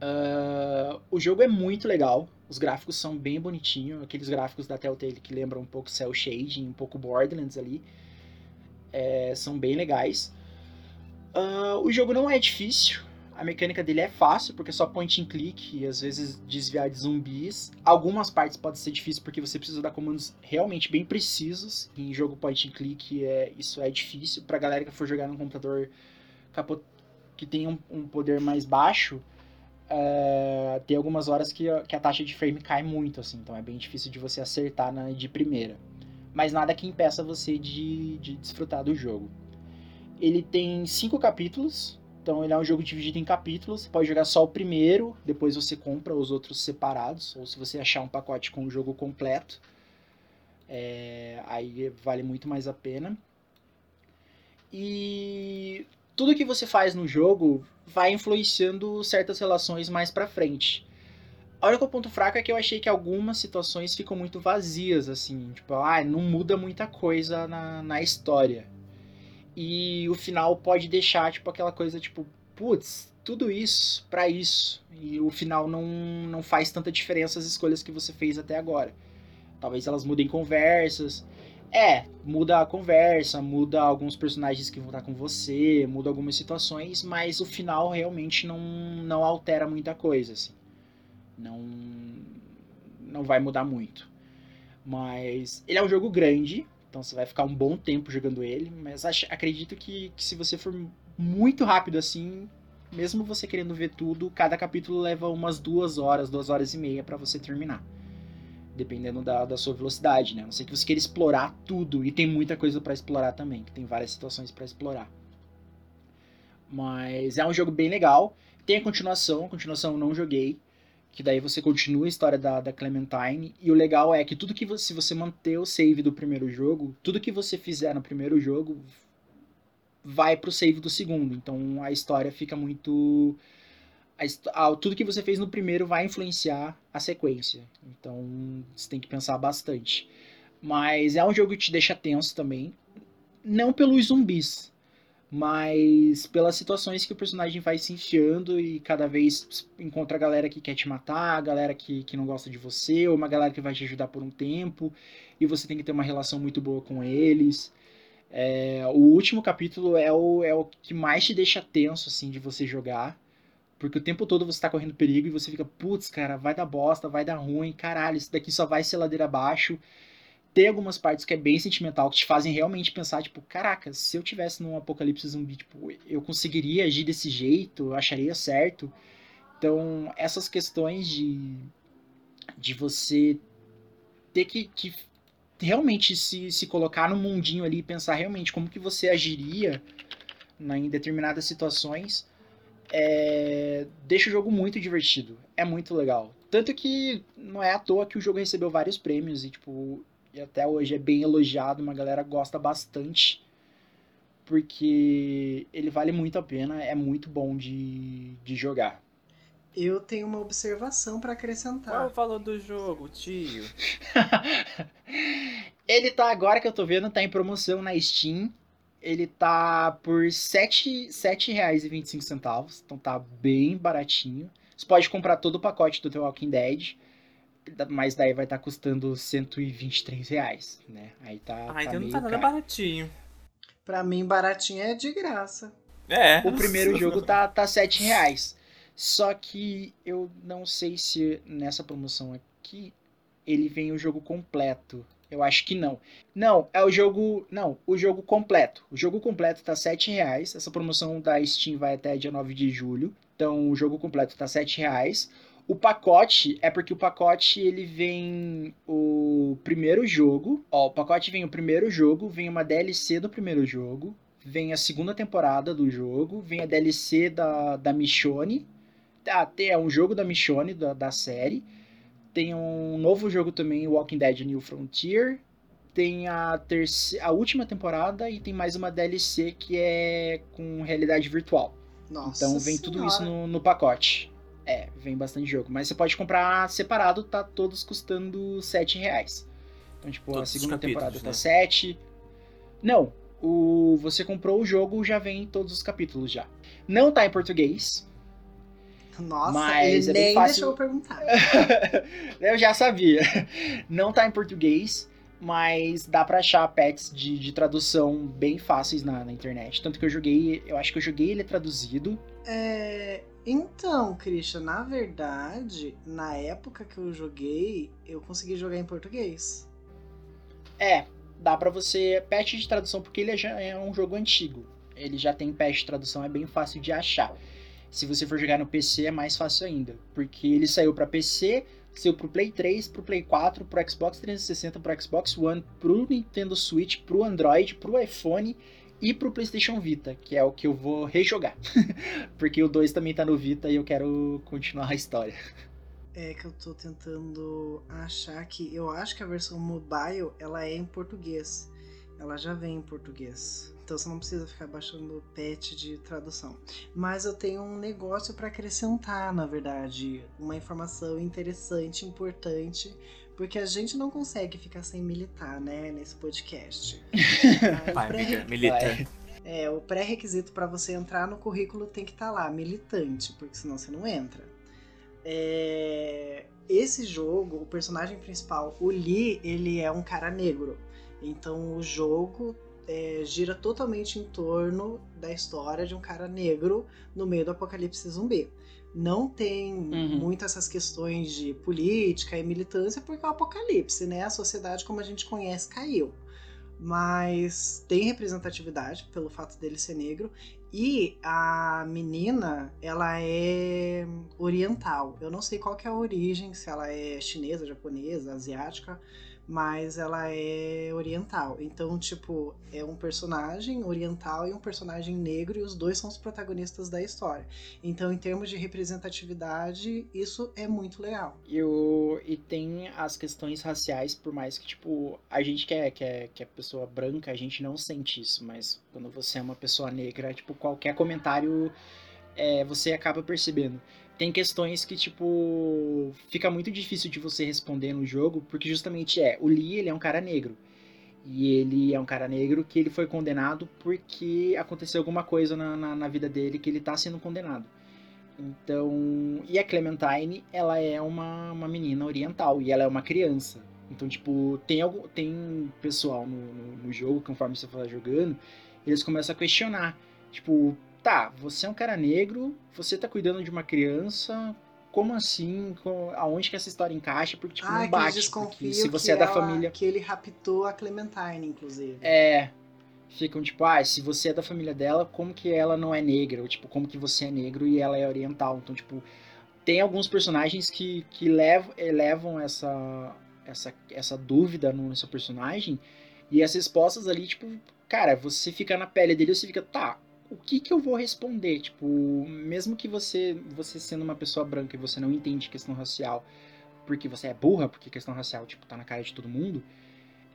Speaker 4: Ah, o jogo é muito legal. Os gráficos são bem bonitinhos. Aqueles gráficos da Telltale que lembram um pouco Cell Shading, um pouco Borderlands ali. É, são bem legais. Ah, o jogo não é difícil. A mecânica dele é fácil, porque é só point and click e às vezes desviar de zumbis. Algumas partes podem ser difíceis porque você precisa dar comandos realmente bem precisos. Em jogo point and click é, isso é difícil. Pra galera que for jogar num computador que tem um, um poder mais baixo, é, tem algumas horas que, que a taxa de frame cai muito, assim. Então é bem difícil de você acertar na, de primeira. Mas nada que impeça você de, de desfrutar do jogo. Ele tem cinco capítulos, então ele é um jogo dividido em capítulos. Você pode jogar só o primeiro, depois você compra os outros separados, ou se você achar um pacote com o jogo completo, é, aí vale muito mais a pena. E tudo que você faz no jogo vai influenciando certas relações mais pra frente. O único ponto fraco é que eu achei que algumas situações ficam muito vazias, assim. Tipo, ah, não muda muita coisa na, na história. E o final pode deixar, tipo, aquela coisa, tipo, putz, tudo isso pra isso. E o final não, não faz tanta diferença as escolhas que você fez até agora. Talvez elas mudem conversas. É, muda a conversa, muda alguns personagens que vão estar com você, muda algumas situações, mas o final realmente não, não altera muita coisa, assim. Não, não vai mudar muito. Mas ele é um jogo grande, então você vai ficar um bom tempo jogando ele, mas acho- acredito que, que se você for muito rápido assim, mesmo você querendo ver tudo, cada capítulo leva umas duas horas, duas horas e meia pra você terminar. Dependendo da, da sua velocidade, né? A não sei que você queira explorar tudo, e tem muita coisa pra explorar também, que tem várias situações pra explorar. Mas é um jogo bem legal. Tem a continuação, a continuação eu não joguei, que daí você continua a história da, da Clementine. E o legal é que tudo que você, se você manter o save do primeiro jogo, tudo que você fizer no primeiro jogo vai pro save do segundo. Então a história fica muito. A tudo que você fez no primeiro vai influenciar a sequência. Então você tem que pensar bastante. Mas é um jogo que te deixa tenso também. Não pelos zumbis, mas pelas situações que o personagem vai se enfiando e cada vez encontra a galera que quer te matar, a galera que, que não gosta de você, ou uma galera que vai te ajudar por um tempo, e você tem que ter uma relação muito boa com eles. É, o último capítulo é o, é o que mais te deixa tenso, assim, de você jogar. Porque o tempo todo você tá correndo perigo e você fica, putz, cara, vai dar bosta, vai dar ruim, caralho, isso daqui só vai ser ladeira abaixo. Tem algumas partes que é bem sentimental, que te fazem realmente pensar, tipo, caraca, se eu tivesse num apocalipse zumbi, tipo, eu conseguiria agir desse jeito, eu acharia certo. Então, essas questões de, de você ter que, que realmente se, se colocar no mundinho ali e pensar realmente como que você agiria na, em determinadas situações, é, deixa o jogo muito divertido. É muito legal. Tanto que não é à toa que o jogo recebeu vários prêmios e, tipo, e até hoje é bem elogiado, uma galera gosta bastante. Porque ele vale muito a pena, é muito bom de, de jogar.
Speaker 5: Eu tenho uma observação pra
Speaker 6: Qual é
Speaker 5: acrescentar.
Speaker 6: o valor do jogo, tio?
Speaker 4: Ele tá, agora que eu tô vendo, tá em promoção na Steam. Ele tá por R$ 7 R$ 7,25, então tá bem baratinho. Você pode comprar todo o pacote do The Walking Dead. mas daí vai estar custando 123 reais, né? Aí tá.
Speaker 6: Ah,
Speaker 4: tá
Speaker 6: então não tá nada
Speaker 4: caro.
Speaker 6: baratinho.
Speaker 5: Pra mim, baratinho é de graça.
Speaker 6: É.
Speaker 4: O primeiro jogo tá, tá 7 reais. Só que eu não sei se nessa promoção aqui ele vem o jogo completo. Eu acho que não. Não, é o jogo. Não, o jogo completo. O jogo completo tá 7 reais. Essa promoção da Steam vai até dia 9 de julho. Então o jogo completo tá 7 reais. O pacote é porque o pacote ele vem o primeiro jogo. Ó, o pacote vem o primeiro jogo, vem uma DLC do primeiro jogo, vem a segunda temporada do jogo, vem a DLC da, da Michonne. Ah, tem é um jogo da Michonne, da, da série. Tem um novo jogo também, Walking Dead New Frontier. Tem a, terce... a última temporada e tem mais uma DLC que é com realidade virtual.
Speaker 5: Nossa
Speaker 4: então vem tudo isso
Speaker 5: Senhora.
Speaker 4: no, no pacote. É, vem bastante jogo. Mas você pode comprar separado, tá todos custando 7 reais. Então, tipo,
Speaker 6: Todos
Speaker 4: a segunda temporada tá
Speaker 6: né?
Speaker 4: 7. Não, o você comprou o jogo, já vem todos os capítulos já. Não tá em português.
Speaker 5: Nossa,
Speaker 4: Mas
Speaker 5: ele
Speaker 4: é
Speaker 5: nem
Speaker 4: fácil.
Speaker 5: deixou eu perguntar.
Speaker 4: Eu já sabia. Não tá em português, mas dá pra achar pets de, de tradução bem fáceis na, na internet. Tanto que eu joguei, eu acho que eu joguei ele traduzido.
Speaker 5: É, então, Christian, na verdade, na época que eu joguei, eu consegui jogar em português.
Speaker 4: É, dá pra você. Patch de tradução, porque ele já é um jogo antigo. Ele já tem patch de tradução, é bem fácil de achar. Se você for jogar no PC, é mais fácil ainda. Porque ele saiu pra PC, saiu pro Play 3, pro Play 4, pro Xbox 360, pro Xbox One, pro Nintendo Switch, pro Android, pro iPhone e pro PlayStation Vita, que é o que eu vou rejogar. porque o 2 também tá no Vita e eu quero continuar a história.
Speaker 5: É que eu tô tentando achar que eu acho que a versão mobile ela é em português. Ela já vem em português. Então você não precisa ficar baixando o patch de tradução. Mas eu tenho um negócio para acrescentar, na verdade, uma informação interessante, importante, porque a gente não consegue ficar sem militar, né, nesse podcast.
Speaker 6: Vai,
Speaker 5: pré-
Speaker 6: amiga, milita.
Speaker 5: É, o pré-requisito para você entrar no currículo tem que estar lá, militante, porque senão você não entra. É, esse jogo, o personagem principal, o Lee, ele é um cara negro. Então o jogo é, gira totalmente em torno da história de um cara negro no meio do apocalipse zumbi. Não tem
Speaker 4: Uhum.
Speaker 5: muito essas questões de política e militância, porque é o apocalipse, né? A sociedade como a gente conhece caiu. Mas tem representatividade pelo fato dele ser negro. E a menina, ela é oriental. Eu não sei qual que é a origem, se ela é chinesa, japonesa, asiática, mas ela é oriental. Então, tipo, é um personagem oriental e um personagem negro, e os dois são os protagonistas da história. Então, em termos de representatividade, isso é muito legal.
Speaker 4: E, o, e tem as questões raciais, por mais que, tipo, a gente que é, que, é, que é pessoa branca, a gente não sente isso, mas quando você é uma pessoa negra, tipo, qualquer comentário é, você acaba percebendo. Tem questões que, tipo, fica muito difícil de você responder no jogo, porque justamente é, o Lee, ele é um cara negro. E ele é um cara negro que ele foi condenado porque aconteceu alguma coisa na, na, na vida dele que ele tá sendo condenado. Então, e a Clementine, ela é uma, uma menina oriental e ela é uma criança. Então, tipo, tem, algum, tem pessoal no, no, no jogo, conforme você for jogando, eles começam a questionar. Tipo, tá, você é um cara negro, você tá cuidando de uma criança, como assim? Com- aonde que essa história encaixa? Porque, tipo,
Speaker 5: ah,
Speaker 4: não bate. Porque se você é da
Speaker 5: ela-
Speaker 4: família.
Speaker 5: Que ele raptou a Clementine, inclusive.
Speaker 4: É. Ficam tipo, ah, se você é da família dela, como que ela não é negra? Ou tipo, como que você é negro e ela é oriental? Então, tipo, tem alguns personagens que, que levam, elevam essa, essa, essa dúvida no seu personagem. E as respostas ali, tipo, cara, você fica na pele dele você fica, tá, o que que eu vou responder? Tipo, mesmo que você, você sendo uma pessoa branca e você não entende questão racial, porque você é burra, porque questão racial, tipo, tá na cara de todo mundo,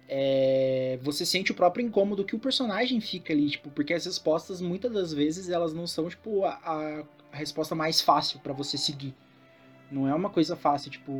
Speaker 4: é, você sente o próprio incômodo que o personagem fica ali, tipo, porque as respostas, muitas das vezes, elas não são, tipo, a, a- resposta mais fácil pra você seguir. Não é uma coisa fácil, tipo,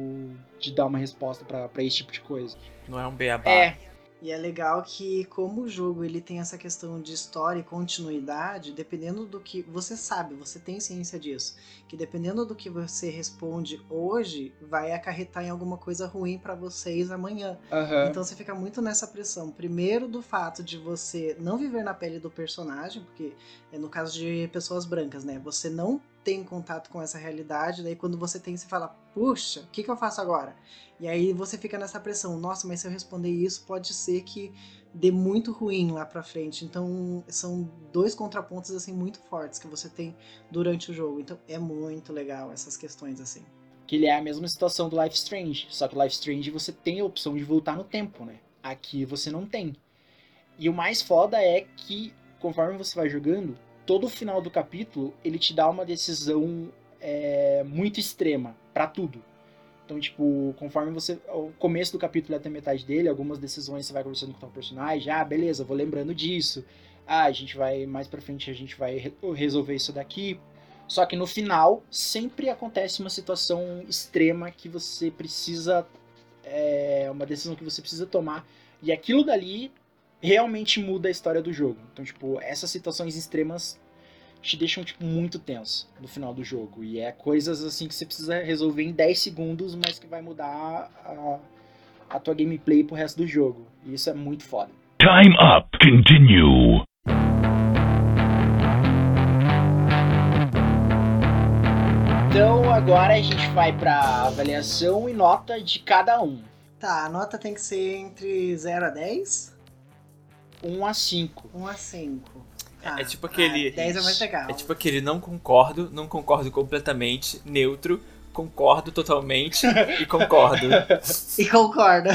Speaker 4: de dar uma resposta pra pra esse tipo de coisa.
Speaker 6: Não é um beabá.
Speaker 4: É,
Speaker 5: E é legal que como o jogo ele tem essa questão de história e continuidade, dependendo do que você sabe, você tem ciência disso, que dependendo do que você responde hoje, vai acarretar em alguma coisa ruim para vocês amanhã.
Speaker 4: Aham.
Speaker 5: Então você fica muito nessa pressão. Primeiro do fato de você não viver na pele do personagem, porque é no caso de pessoas brancas, né? Você não tem contato com essa realidade, daí quando você tem, você fala, puxa, o que, que eu faço agora? E aí você fica nessa pressão, nossa, mas se eu responder isso, pode ser que dê muito ruim lá pra frente. Então são dois contrapontos assim muito fortes que você tem durante o jogo. Então é muito legal essas questões assim.
Speaker 4: Que ele é a mesma situação do Life Strange. Só que o Life Strange você tem a opção de voltar no tempo, né? Aqui você não tem. E o mais foda é que, conforme você vai jogando, todo o final do capítulo ele te dá uma decisão é, muito extrema pra tudo. Então, tipo, conforme você. O começo do capítulo até metade dele, algumas decisões você vai conversando com o personagem. Ah, beleza, vou lembrando disso. Ah, a gente vai. Mais pra frente a gente vai re- resolver isso daqui. Só que no final, sempre acontece uma situação extrema que você precisa. É uma decisão que você precisa tomar. E aquilo dali realmente muda a história do jogo. Então, tipo, essas situações extremas te deixam, tipo, muito tenso no final do jogo. E é coisas assim que você precisa resolver em 10 segundos, mas que vai mudar a, a tua gameplay pro resto do jogo. E isso é muito foda.
Speaker 9: Time up. Continue.
Speaker 4: Então agora a gente vai pra avaliação e nota de cada um.
Speaker 5: Tá, a nota tem que ser entre 0 a 10?
Speaker 4: 1 a 5.
Speaker 5: 1 a 5. Tá.
Speaker 6: É tipo aquele.
Speaker 5: Ah, 10 é mais legal.
Speaker 6: É tipo aquele não concordo, não concordo completamente, neutro, concordo totalmente e concordo.
Speaker 5: E concorda.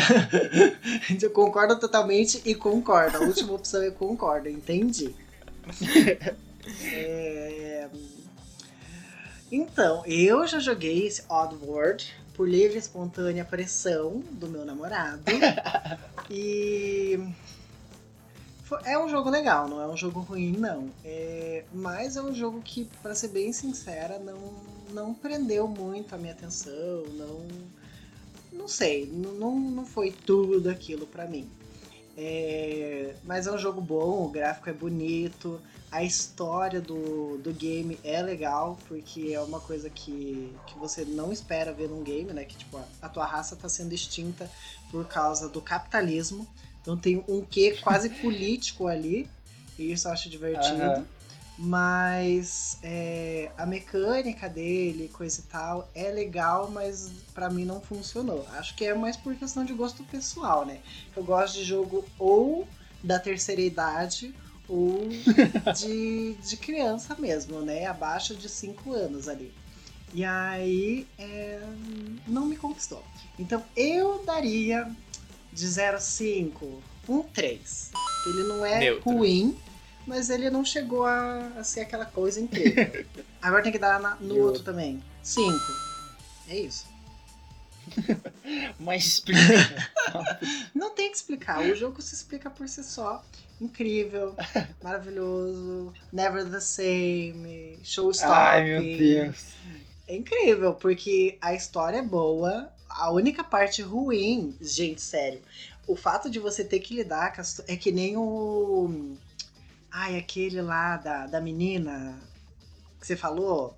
Speaker 5: Eu concordo totalmente e concordo. A última opção é concordo, entendi. É, Então, eu já joguei esse Oddworld por livre e espontânea pressão do meu namorado. e é um jogo legal, não é um jogo ruim, não. É, mas é um jogo que, pra ser bem sincera, não, não prendeu muito a minha atenção, não não sei, não, não foi tudo aquilo pra mim. É, mas é um jogo bom, o gráfico é bonito, a história do, do game é legal, porque é uma coisa que, que você não espera ver num game, né? Que tipo, a, a tua raça tá sendo extinta por causa do capitalismo. Então tem um quê quase político ali, e isso eu acho divertido.
Speaker 4: Aham.
Speaker 5: Mas é, a mecânica dele, coisa e tal, é legal, mas pra mim não funcionou. Acho que é mais por questão de gosto pessoal, né? Eu gosto de jogo ou da terceira idade ou de, de criança mesmo, né? Abaixo de 5 anos ali. E aí é, não me conquistou. Então eu daria de 0 a 5, um 3. Ele não é
Speaker 6: Neutro.
Speaker 5: ruim, mas ele não chegou a, a ser aquela coisa incrível. Agora tem que dar na- no outro também. 5. É isso.
Speaker 4: Mas explica.
Speaker 5: Não tem que explicar, o jogo se explica por si só. Incrível, maravilhoso, never the same, showstopping.
Speaker 4: Ai, meu Deus.
Speaker 5: É incrível, porque a história é boa, a única parte ruim, gente, sério, o fato de você ter que lidar com as, é que nem o. Ai, aquele lá da, da menina que você falou,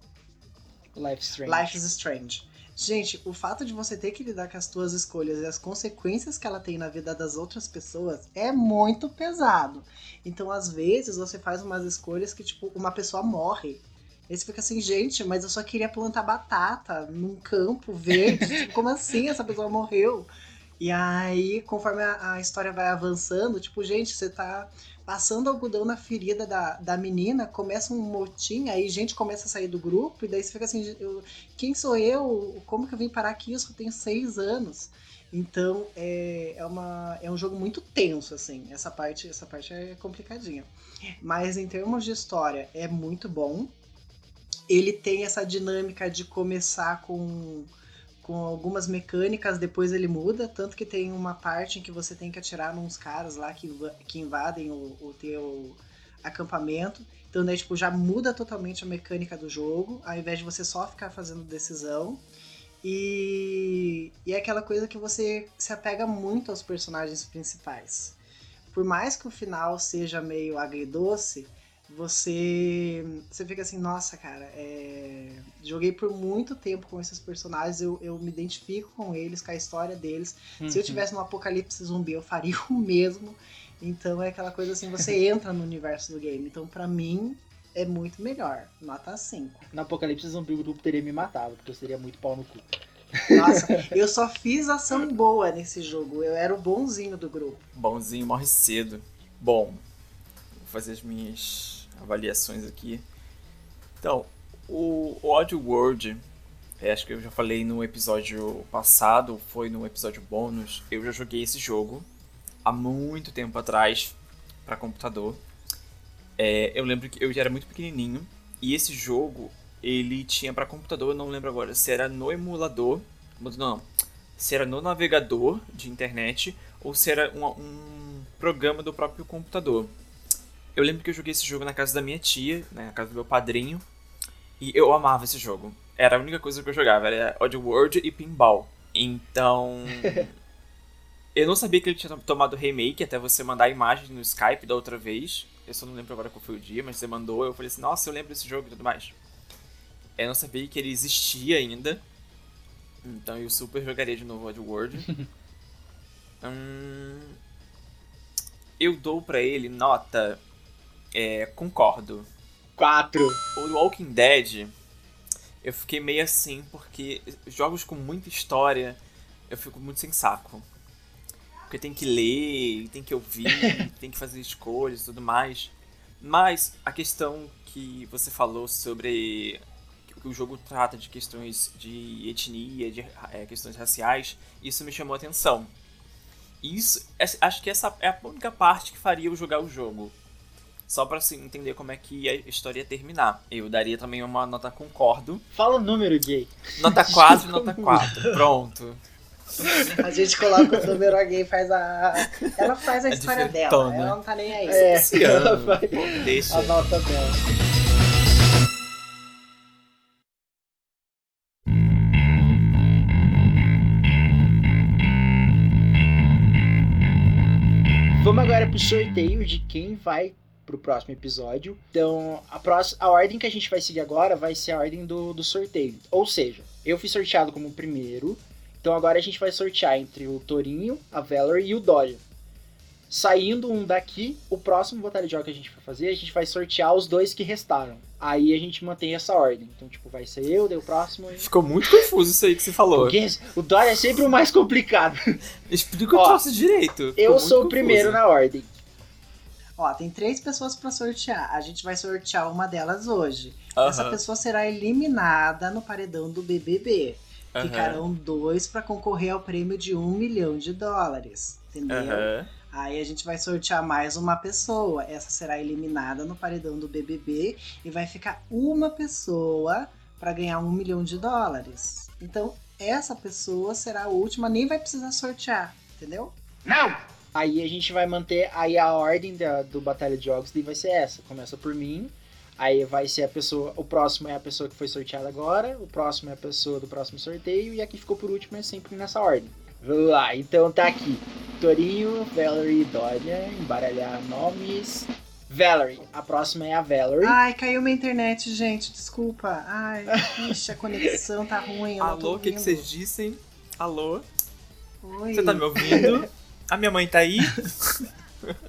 Speaker 4: Life Strange.
Speaker 5: Life is Strange. Gente, o fato de você ter que lidar com as tuas escolhas e as consequências que ela tem na vida das outras pessoas é muito pesado. Então, às vezes, você faz umas escolhas que, tipo, uma pessoa morre. Aí você fica assim, gente, mas eu só queria plantar batata num campo verde. Como assim essa pessoa morreu? E aí, conforme a, a história vai avançando, tipo, gente, você tá passando algodão na ferida da, da menina, começa um motim, aí gente começa a sair do grupo, e daí você fica assim, eu- quem sou eu? Como que eu vim parar aqui? Eu só tenho seis anos. Então é, é, uma, é um jogo muito tenso, assim. Essa parte, essa parte é complicadinha. Mas em termos de história, é muito bom. Ele tem essa dinâmica de começar com, com algumas mecânicas, depois ele muda. Tanto que tem uma parte em que você tem que atirar nos caras lá que, que invadem o, o teu acampamento. Então daí, tipo, já muda totalmente a mecânica do jogo, ao invés de você só ficar fazendo decisão. E, e é aquela coisa que você se apega muito aos personagens principais. Por mais que o final seja meio agridoce, você, você fica assim, nossa, cara, é... joguei por muito tempo com esses personagens, eu, eu me identifico com eles, com a história deles. Se eu
Speaker 4: Uhum.
Speaker 5: tivesse um apocalipse zumbi, eu faria o mesmo. Então é aquela coisa assim, você entra no universo do game. Então, pra mim, é muito melhor. Nota 5.
Speaker 4: No Apocalipse Zumbi o grupo teria me matado, porque eu seria muito pau no cu.
Speaker 5: Nossa, eu só fiz ação boa nesse jogo. Eu era o bonzinho do grupo.
Speaker 6: Bonzinho morre cedo. Bom, vou fazer as minhas avaliações aqui. Então, o Odd World, é, acho que eu já falei no episódio passado, foi no episódio bônus, eu já joguei esse jogo há muito tempo atrás para computador. É, eu lembro que eu já era muito pequenininho e esse jogo ele tinha para computador, eu não lembro agora se era no emulador, não, se era no navegador de internet ou se era um, um programa do próprio computador. Eu lembro que eu joguei esse jogo na casa da minha tia, né, na casa do meu padrinho, e eu amava esse jogo. Era a única coisa que eu jogava, era Oddworld e Pinball. Então, eu não sabia que ele tinha tomado remake até você mandar a imagem no Skype da outra vez. Eu só não lembro agora qual foi o dia, mas você mandou. Eu falei assim, nossa, eu lembro desse jogo e tudo mais. Eu não sabia que ele existia ainda. Então eu super jogaria de novo Oddworld. hum, eu dou pra ele nota. É, concordo.
Speaker 4: 4.
Speaker 6: O Walking Dead, eu fiquei meio assim, porque jogos com muita história, eu fico muito sem saco. Porque tem que ler, tem que ouvir, tem que fazer escolhas e tudo mais. Mas a questão que você falou sobre que o jogo trata de questões de etnia, de é, questões raciais, isso me chamou a atenção. Isso, acho que essa é a única parte que faria eu jogar o jogo. Só pra assim, entender como é que a história ia terminar. Eu daria também uma nota concordo.
Speaker 4: Fala o número, gay.
Speaker 6: Nota 4 e nota 4. Pronto.
Speaker 5: A gente coloca o número alguém faz a. Ela faz a
Speaker 6: É
Speaker 5: história dela.
Speaker 6: diferentona.
Speaker 5: Ela não tá nem aí.
Speaker 4: É,
Speaker 6: Esse
Speaker 4: ela
Speaker 6: ano,
Speaker 4: vai-
Speaker 6: deixa.
Speaker 4: A nota dela. Vamos agora pro sorteio de quem vai pro próximo episódio. Então, a, próxima, a ordem que a gente vai seguir agora vai ser a ordem do, do sorteio. Ou seja, eu fui sorteado como o primeiro. Então agora a gente vai sortear entre o Torinho, a Valerie e o Dorian. Saindo um daqui, o próximo batalha de jogo que a gente vai fazer, a gente vai sortear os dois que restaram. Aí a gente mantém essa ordem. Então, tipo, vai ser eu, daí o próximo. E...
Speaker 6: Ficou muito confuso isso aí que você falou.
Speaker 4: Porque o Dorian é sempre o mais complicado.
Speaker 6: Explica o troço direito. Ficou
Speaker 4: Eu sou o
Speaker 6: confuso.
Speaker 4: primeiro na ordem.
Speaker 5: Ó, tem três pessoas pra sortear. A gente vai sortear uma delas hoje.
Speaker 6: Aham.
Speaker 5: Essa pessoa será eliminada no paredão do BBB.
Speaker 6: Aham.
Speaker 5: Ficarão dois pra concorrer ao prêmio de um milhão de dólares. Entendeu?
Speaker 6: Aham.
Speaker 5: Aí a gente vai sortear mais uma pessoa. Essa será eliminada no paredão do BBB e vai ficar uma pessoa para ganhar um milhão de dólares. Então essa pessoa será a última, nem vai precisar sortear, entendeu?
Speaker 4: Aí a gente vai manter. Aí a ordem da- do Batalha de Jogos vai ser essa. Começa por mim. Aí vai ser a pessoa. O próximo é a pessoa que foi sorteada agora. O próximo é a pessoa do próximo sorteio. E a que ficou por último é sempre nessa ordem. Vamos lá, então tá aqui. Torinho, Valerie e Dorian. Embaralhar nomes. Valerie. A próxima é a Valerie.
Speaker 5: Ai, caiu minha internet, gente, desculpa. Ai, ixi, a conexão tá ruim. Eu não tô
Speaker 6: Alô, o que, que vocês dissem? Alô?
Speaker 5: Oi.
Speaker 6: Você tá me ouvindo? A minha mãe tá aí?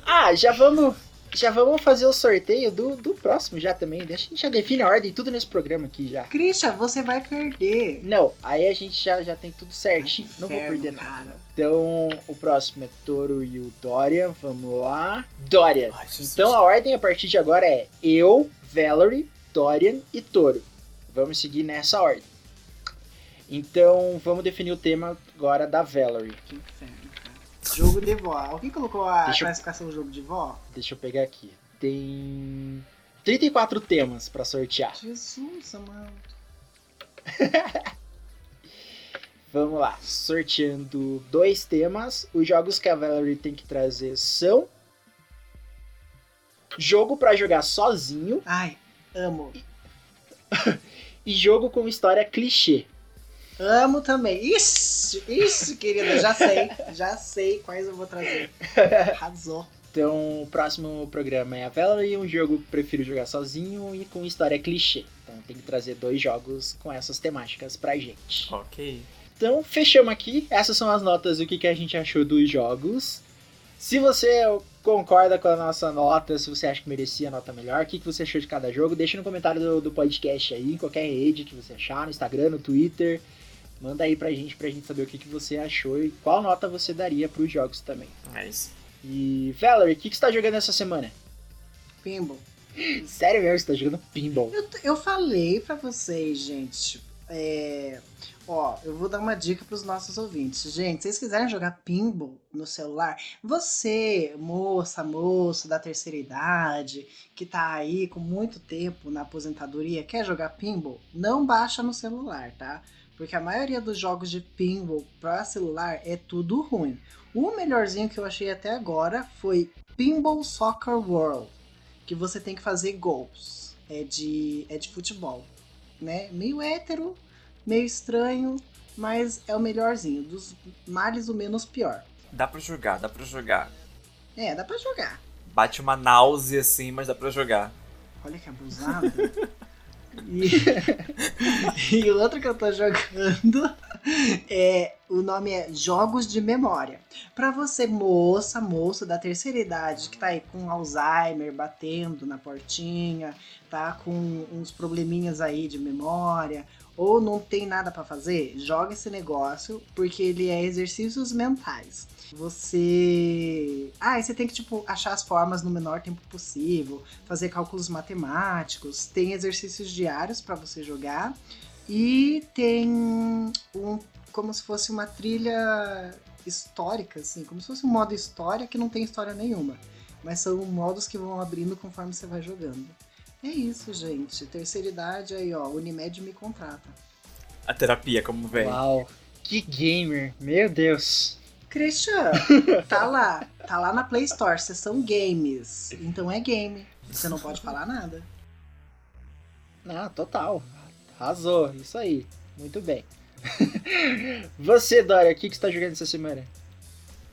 Speaker 4: Ah, já vamos. Já vamos fazer o sorteio do, do próximo já também. Deixa a gente já define a ordem, tudo nesse programa aqui já.
Speaker 5: Christian, você vai perder.
Speaker 4: Não, aí a gente já, já tem tudo certinho. Não vou perder nada.
Speaker 5: cara.
Speaker 4: Então, o próximo é Toro e o Dorian. Vamos lá.
Speaker 6: Ai, Jesus.
Speaker 4: Então, a ordem a partir de agora é eu, Valerie, Dorian e Toro. Vamos seguir nessa ordem. Então, vamos definir o tema agora da Valerie.
Speaker 5: Que inferno. Jogo de vó. Alguém colocou a
Speaker 4: Deixa eu-
Speaker 5: classificação do jogo de vó?
Speaker 4: Deixa eu pegar aqui. Tem 34 temas pra sortear.
Speaker 5: Jesus, amado.
Speaker 4: Vamos lá, sorteando dois temas. Os jogos que a Valerie tem que trazer são jogo pra jogar sozinho
Speaker 5: Ai, amo.
Speaker 4: e jogo com história clichê.
Speaker 5: Amo também. Ixi, ixi, querida, já sei. Já sei quais eu vou trazer. Arrasou.
Speaker 4: Então, o próximo programa é a Valerie, um jogo que prefiro jogar sozinho e com história clichê. Então, tem que trazer dois jogos com essas temáticas pra gente.
Speaker 6: Ok.
Speaker 4: Então, fechamos aqui. Essas são as notas do que, que a gente achou dos jogos. Se você concorda com a nossa nota, se você acha que merecia a nota melhor, o que, que você achou de cada jogo, deixa no comentário do, do podcast aí, em qualquer rede que você achar, no Instagram, no Twitter. Manda aí pra gente, pra gente saber o que, que você achou e qual nota você daria pros jogos também.
Speaker 6: É isso.
Speaker 4: E, Valerie, o que, que você tá jogando essa semana?
Speaker 5: Pinball.
Speaker 4: Sério mesmo, você tá jogando pinball?
Speaker 5: Eu, eu falei pra vocês, gente. É, ó, eu vou dar uma dica pros nossos ouvintes. Gente, se vocês quiserem jogar pinball no celular, você, moça, moço da terceira idade, que tá aí com muito tempo na aposentadoria, quer jogar pinball? Não baixa no celular, tá? Porque a maioria dos jogos de pinball para celular é tudo ruim. O melhorzinho que eu achei até agora foi Pinball Soccer World, que você tem que fazer gols. É de, é de futebol, né? Meio hétero, meio estranho, mas é o melhorzinho. Dos males, o menos pior.
Speaker 6: Dá pra jogar, dá pra jogar.
Speaker 5: É, dá pra jogar.
Speaker 6: Bate uma náusea assim, mas dá pra jogar.
Speaker 5: Olha que abusado. E, e outro que eu tô jogando é o nome é Jogos de Memória. Pra você, moça, moço da terceira idade, que tá aí com Alzheimer batendo na portinha, tá com uns probleminhas aí de memória, ou não tem nada pra fazer, joga esse negócio, porque ele é exercícios mentais. Você. Ah, e você tem que, tipo, achar as formas no menor tempo possível, fazer cálculos matemáticos, tem exercícios diários pra você jogar. E tem um. como se fosse uma trilha histórica, assim, como se fosse um modo história que não tem história nenhuma. Mas são modos que vão abrindo conforme você vai jogando. É isso, gente. Terceira idade aí, ó. Unimed me contrata.
Speaker 6: A terapia, como vem.
Speaker 4: Uau, que gamer, meu Deus.
Speaker 5: Christian, tá lá. Tá lá na Play Store, sessão games. Então é game. Você não pode falar nada.
Speaker 4: Ah, total. Arrasou, isso aí. Muito bem. você, Dória, o que, que você tá jogando essa semana?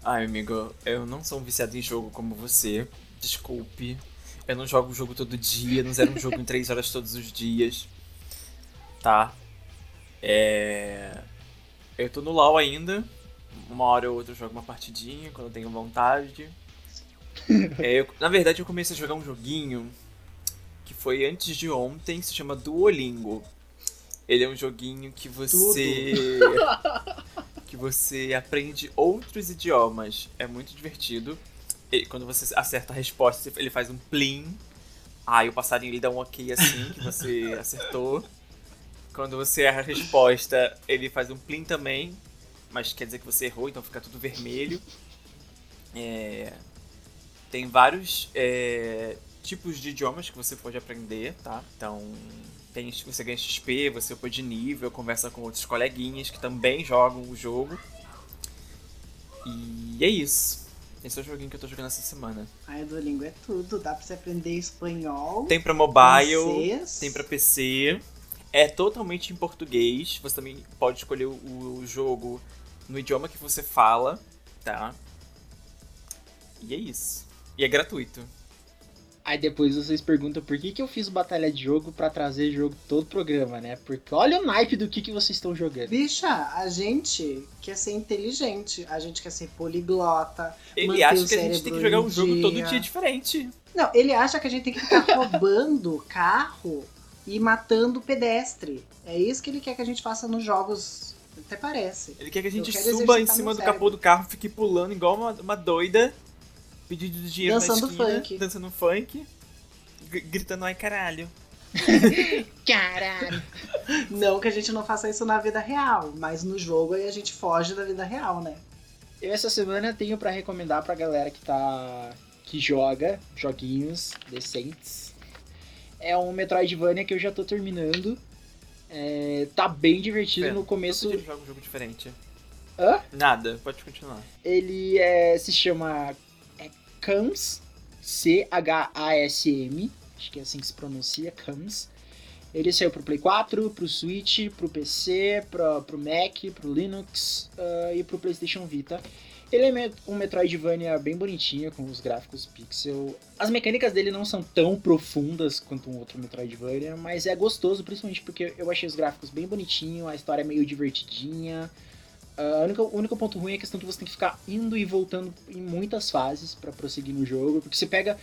Speaker 6: Ai, amigo, eu não sou um viciado em jogo como você. Desculpe. Eu não jogo o jogo todo dia, não zero um jogo em 3 horas todos os dias. Tá? É. Eu tô no LoL ainda. Uma hora ou outra eu jogo uma partidinha quando eu tenho vontade. É, eu- na verdade, eu comecei a jogar um joguinho que foi antes de ontem, se chama Duolingo. Ele é um joguinho que você. que você aprende outros idiomas. É muito divertido. E quando você acerta a resposta, ele faz um plim. Aí o passarinho ele dá um ok assim, que você acertou. Quando você erra a resposta, ele faz um plim também. Mas quer dizer que você errou, então fica tudo vermelho. É, Tem vários é, tipos de idiomas que você pode aprender, tá? Então, tem, você ganha XP, você upou de nível, conversa com outros coleguinhas que também jogam o jogo. E é isso. Esse é o joguinho que eu tô jogando essa semana.
Speaker 5: Ai, Duolingo é tudo. Dá pra você aprender espanhol.
Speaker 6: Tem pra mobile,
Speaker 5: francês.
Speaker 6: tem pra PC. É totalmente em português. Você também pode escolher o, o jogo no idioma que você fala, tá? E é isso. E é gratuito.
Speaker 4: Aí depois vocês perguntam por que, que eu fiz batalha de jogo pra trazer jogo todo o programa, né? Porque olha o naipe do que, que vocês estão jogando.
Speaker 5: Bicha, a gente quer ser inteligente, a gente quer ser poliglota.
Speaker 6: Ele acha
Speaker 5: o
Speaker 6: que a gente tem que jogar um jogo todo
Speaker 5: dia.
Speaker 6: dia diferente.
Speaker 5: Não, ele acha que a gente tem que ficar roubando carro e matando pedestre. É isso que ele quer que a gente faça nos jogos. Até parece.
Speaker 6: Ele quer que a gente suba em cima do
Speaker 5: cérebro.
Speaker 6: capô do carro, fique pulando igual uma, uma doida, pedindo dinheiro
Speaker 5: Dançando
Speaker 6: na esquina,
Speaker 5: funk.
Speaker 6: dançando funk, gr- gritando ai caralho.
Speaker 4: Caralho.
Speaker 5: Não que a gente não faça isso na vida real, mas no jogo aí a gente foge da vida real, né?
Speaker 4: Eu essa semana tenho pra recomendar pra galera que tá. que joga joguinhos decentes. É um Metroidvania que eu já tô terminando. É, tá bem divertido
Speaker 6: Pera,
Speaker 4: no começo.
Speaker 6: Ele joga um jogo diferente.
Speaker 4: Hã?
Speaker 6: Nada, pode continuar.
Speaker 4: Ele é, se chama é, CAMS, C-H-A-S-M, acho que é assim que se pronuncia, CAMS. Ele saiu pro Play 4, pro Switch, pro PC, pro, pro Mac, pro Linux ah, e pro PlayStation Vita. Ele é um Metroidvania bem bonitinho, com os gráficos pixel. As mecânicas dele não são tão profundas quanto um outro Metroidvania, mas é gostoso, principalmente porque eu achei os gráficos bem bonitinhos, a história é meio divertidinha. Ah, a única- o único ponto ruim é a questão que você tem que ficar indo e voltando em muitas fases pra prosseguir no jogo, porque você pega.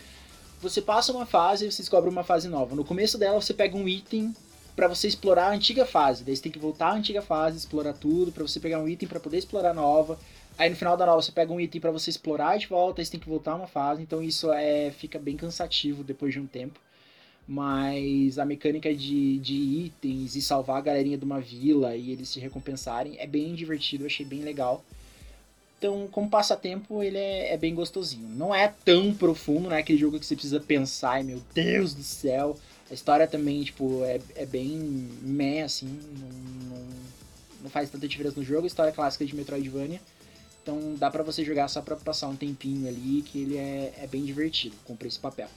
Speaker 4: Você passa uma fase e você descobre uma fase nova. No começo dela você pega um item pra você explorar a antiga fase. Daí você tem que voltar à antiga fase, explorar tudo, pra você pegar um item pra poder explorar a nova. Aí no final da nova você pega um item pra você explorar de volta, aí você tem que voltar uma fase. Então isso é fica bem cansativo depois de um tempo. Mas a mecânica de, de itens e salvar a galerinha de uma vila e eles se recompensarem é bem divertido, achei bem legal. Então, como passatempo, ele é, é bem gostosinho. Não é tão profundo, não é aquele jogo que você precisa pensar, e, meu Deus do céu. A história também, tipo, é, é bem meh, assim, não, não, não faz tanta diferença no jogo. História clássica de Metroidvania. Então dá pra você jogar só pra passar um tempinho ali, que ele é, é bem divertido. Comprei esse papel.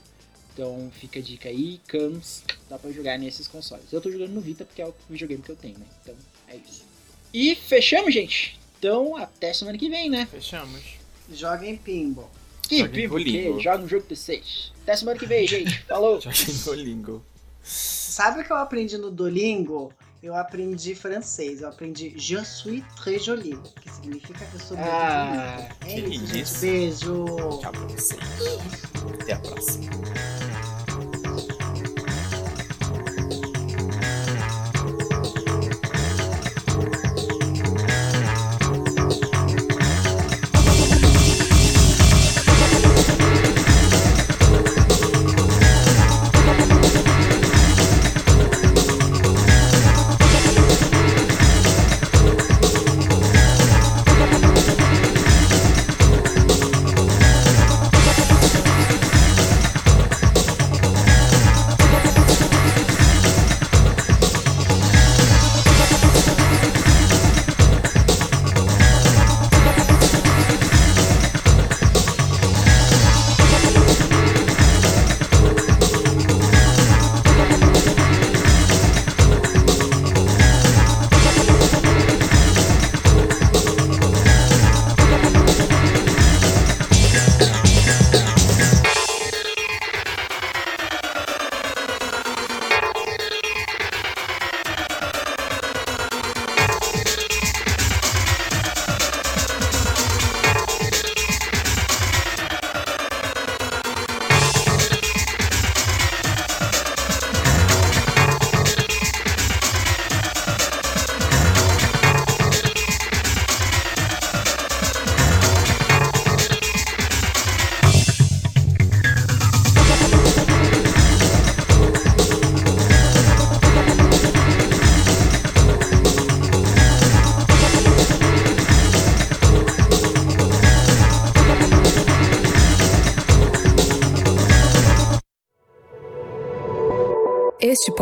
Speaker 4: Então fica a dica aí, Cams, dá pra jogar nesses consoles. Eu tô jogando no Vita porque é o videogame que eu tenho, né? Então é isso. E fechamos, gente? Então até semana que vem, né?
Speaker 6: Fechamos.
Speaker 5: Joga em pinball.
Speaker 4: Que
Speaker 6: Joga em
Speaker 4: pimpo que
Speaker 6: Duolingo.
Speaker 4: joga um jogo T6. Até semana que vem, gente. Falou!
Speaker 6: Joga em Duolingo.
Speaker 5: Sabe o que eu aprendi no Duolingo? Eu aprendi francês. Eu aprendi Je suis très jolie, que significa que eu sou muito
Speaker 4: Ah,
Speaker 5: bonita. É isso, gente. Beijo.
Speaker 6: Tchau pra vocês. Até a próxima.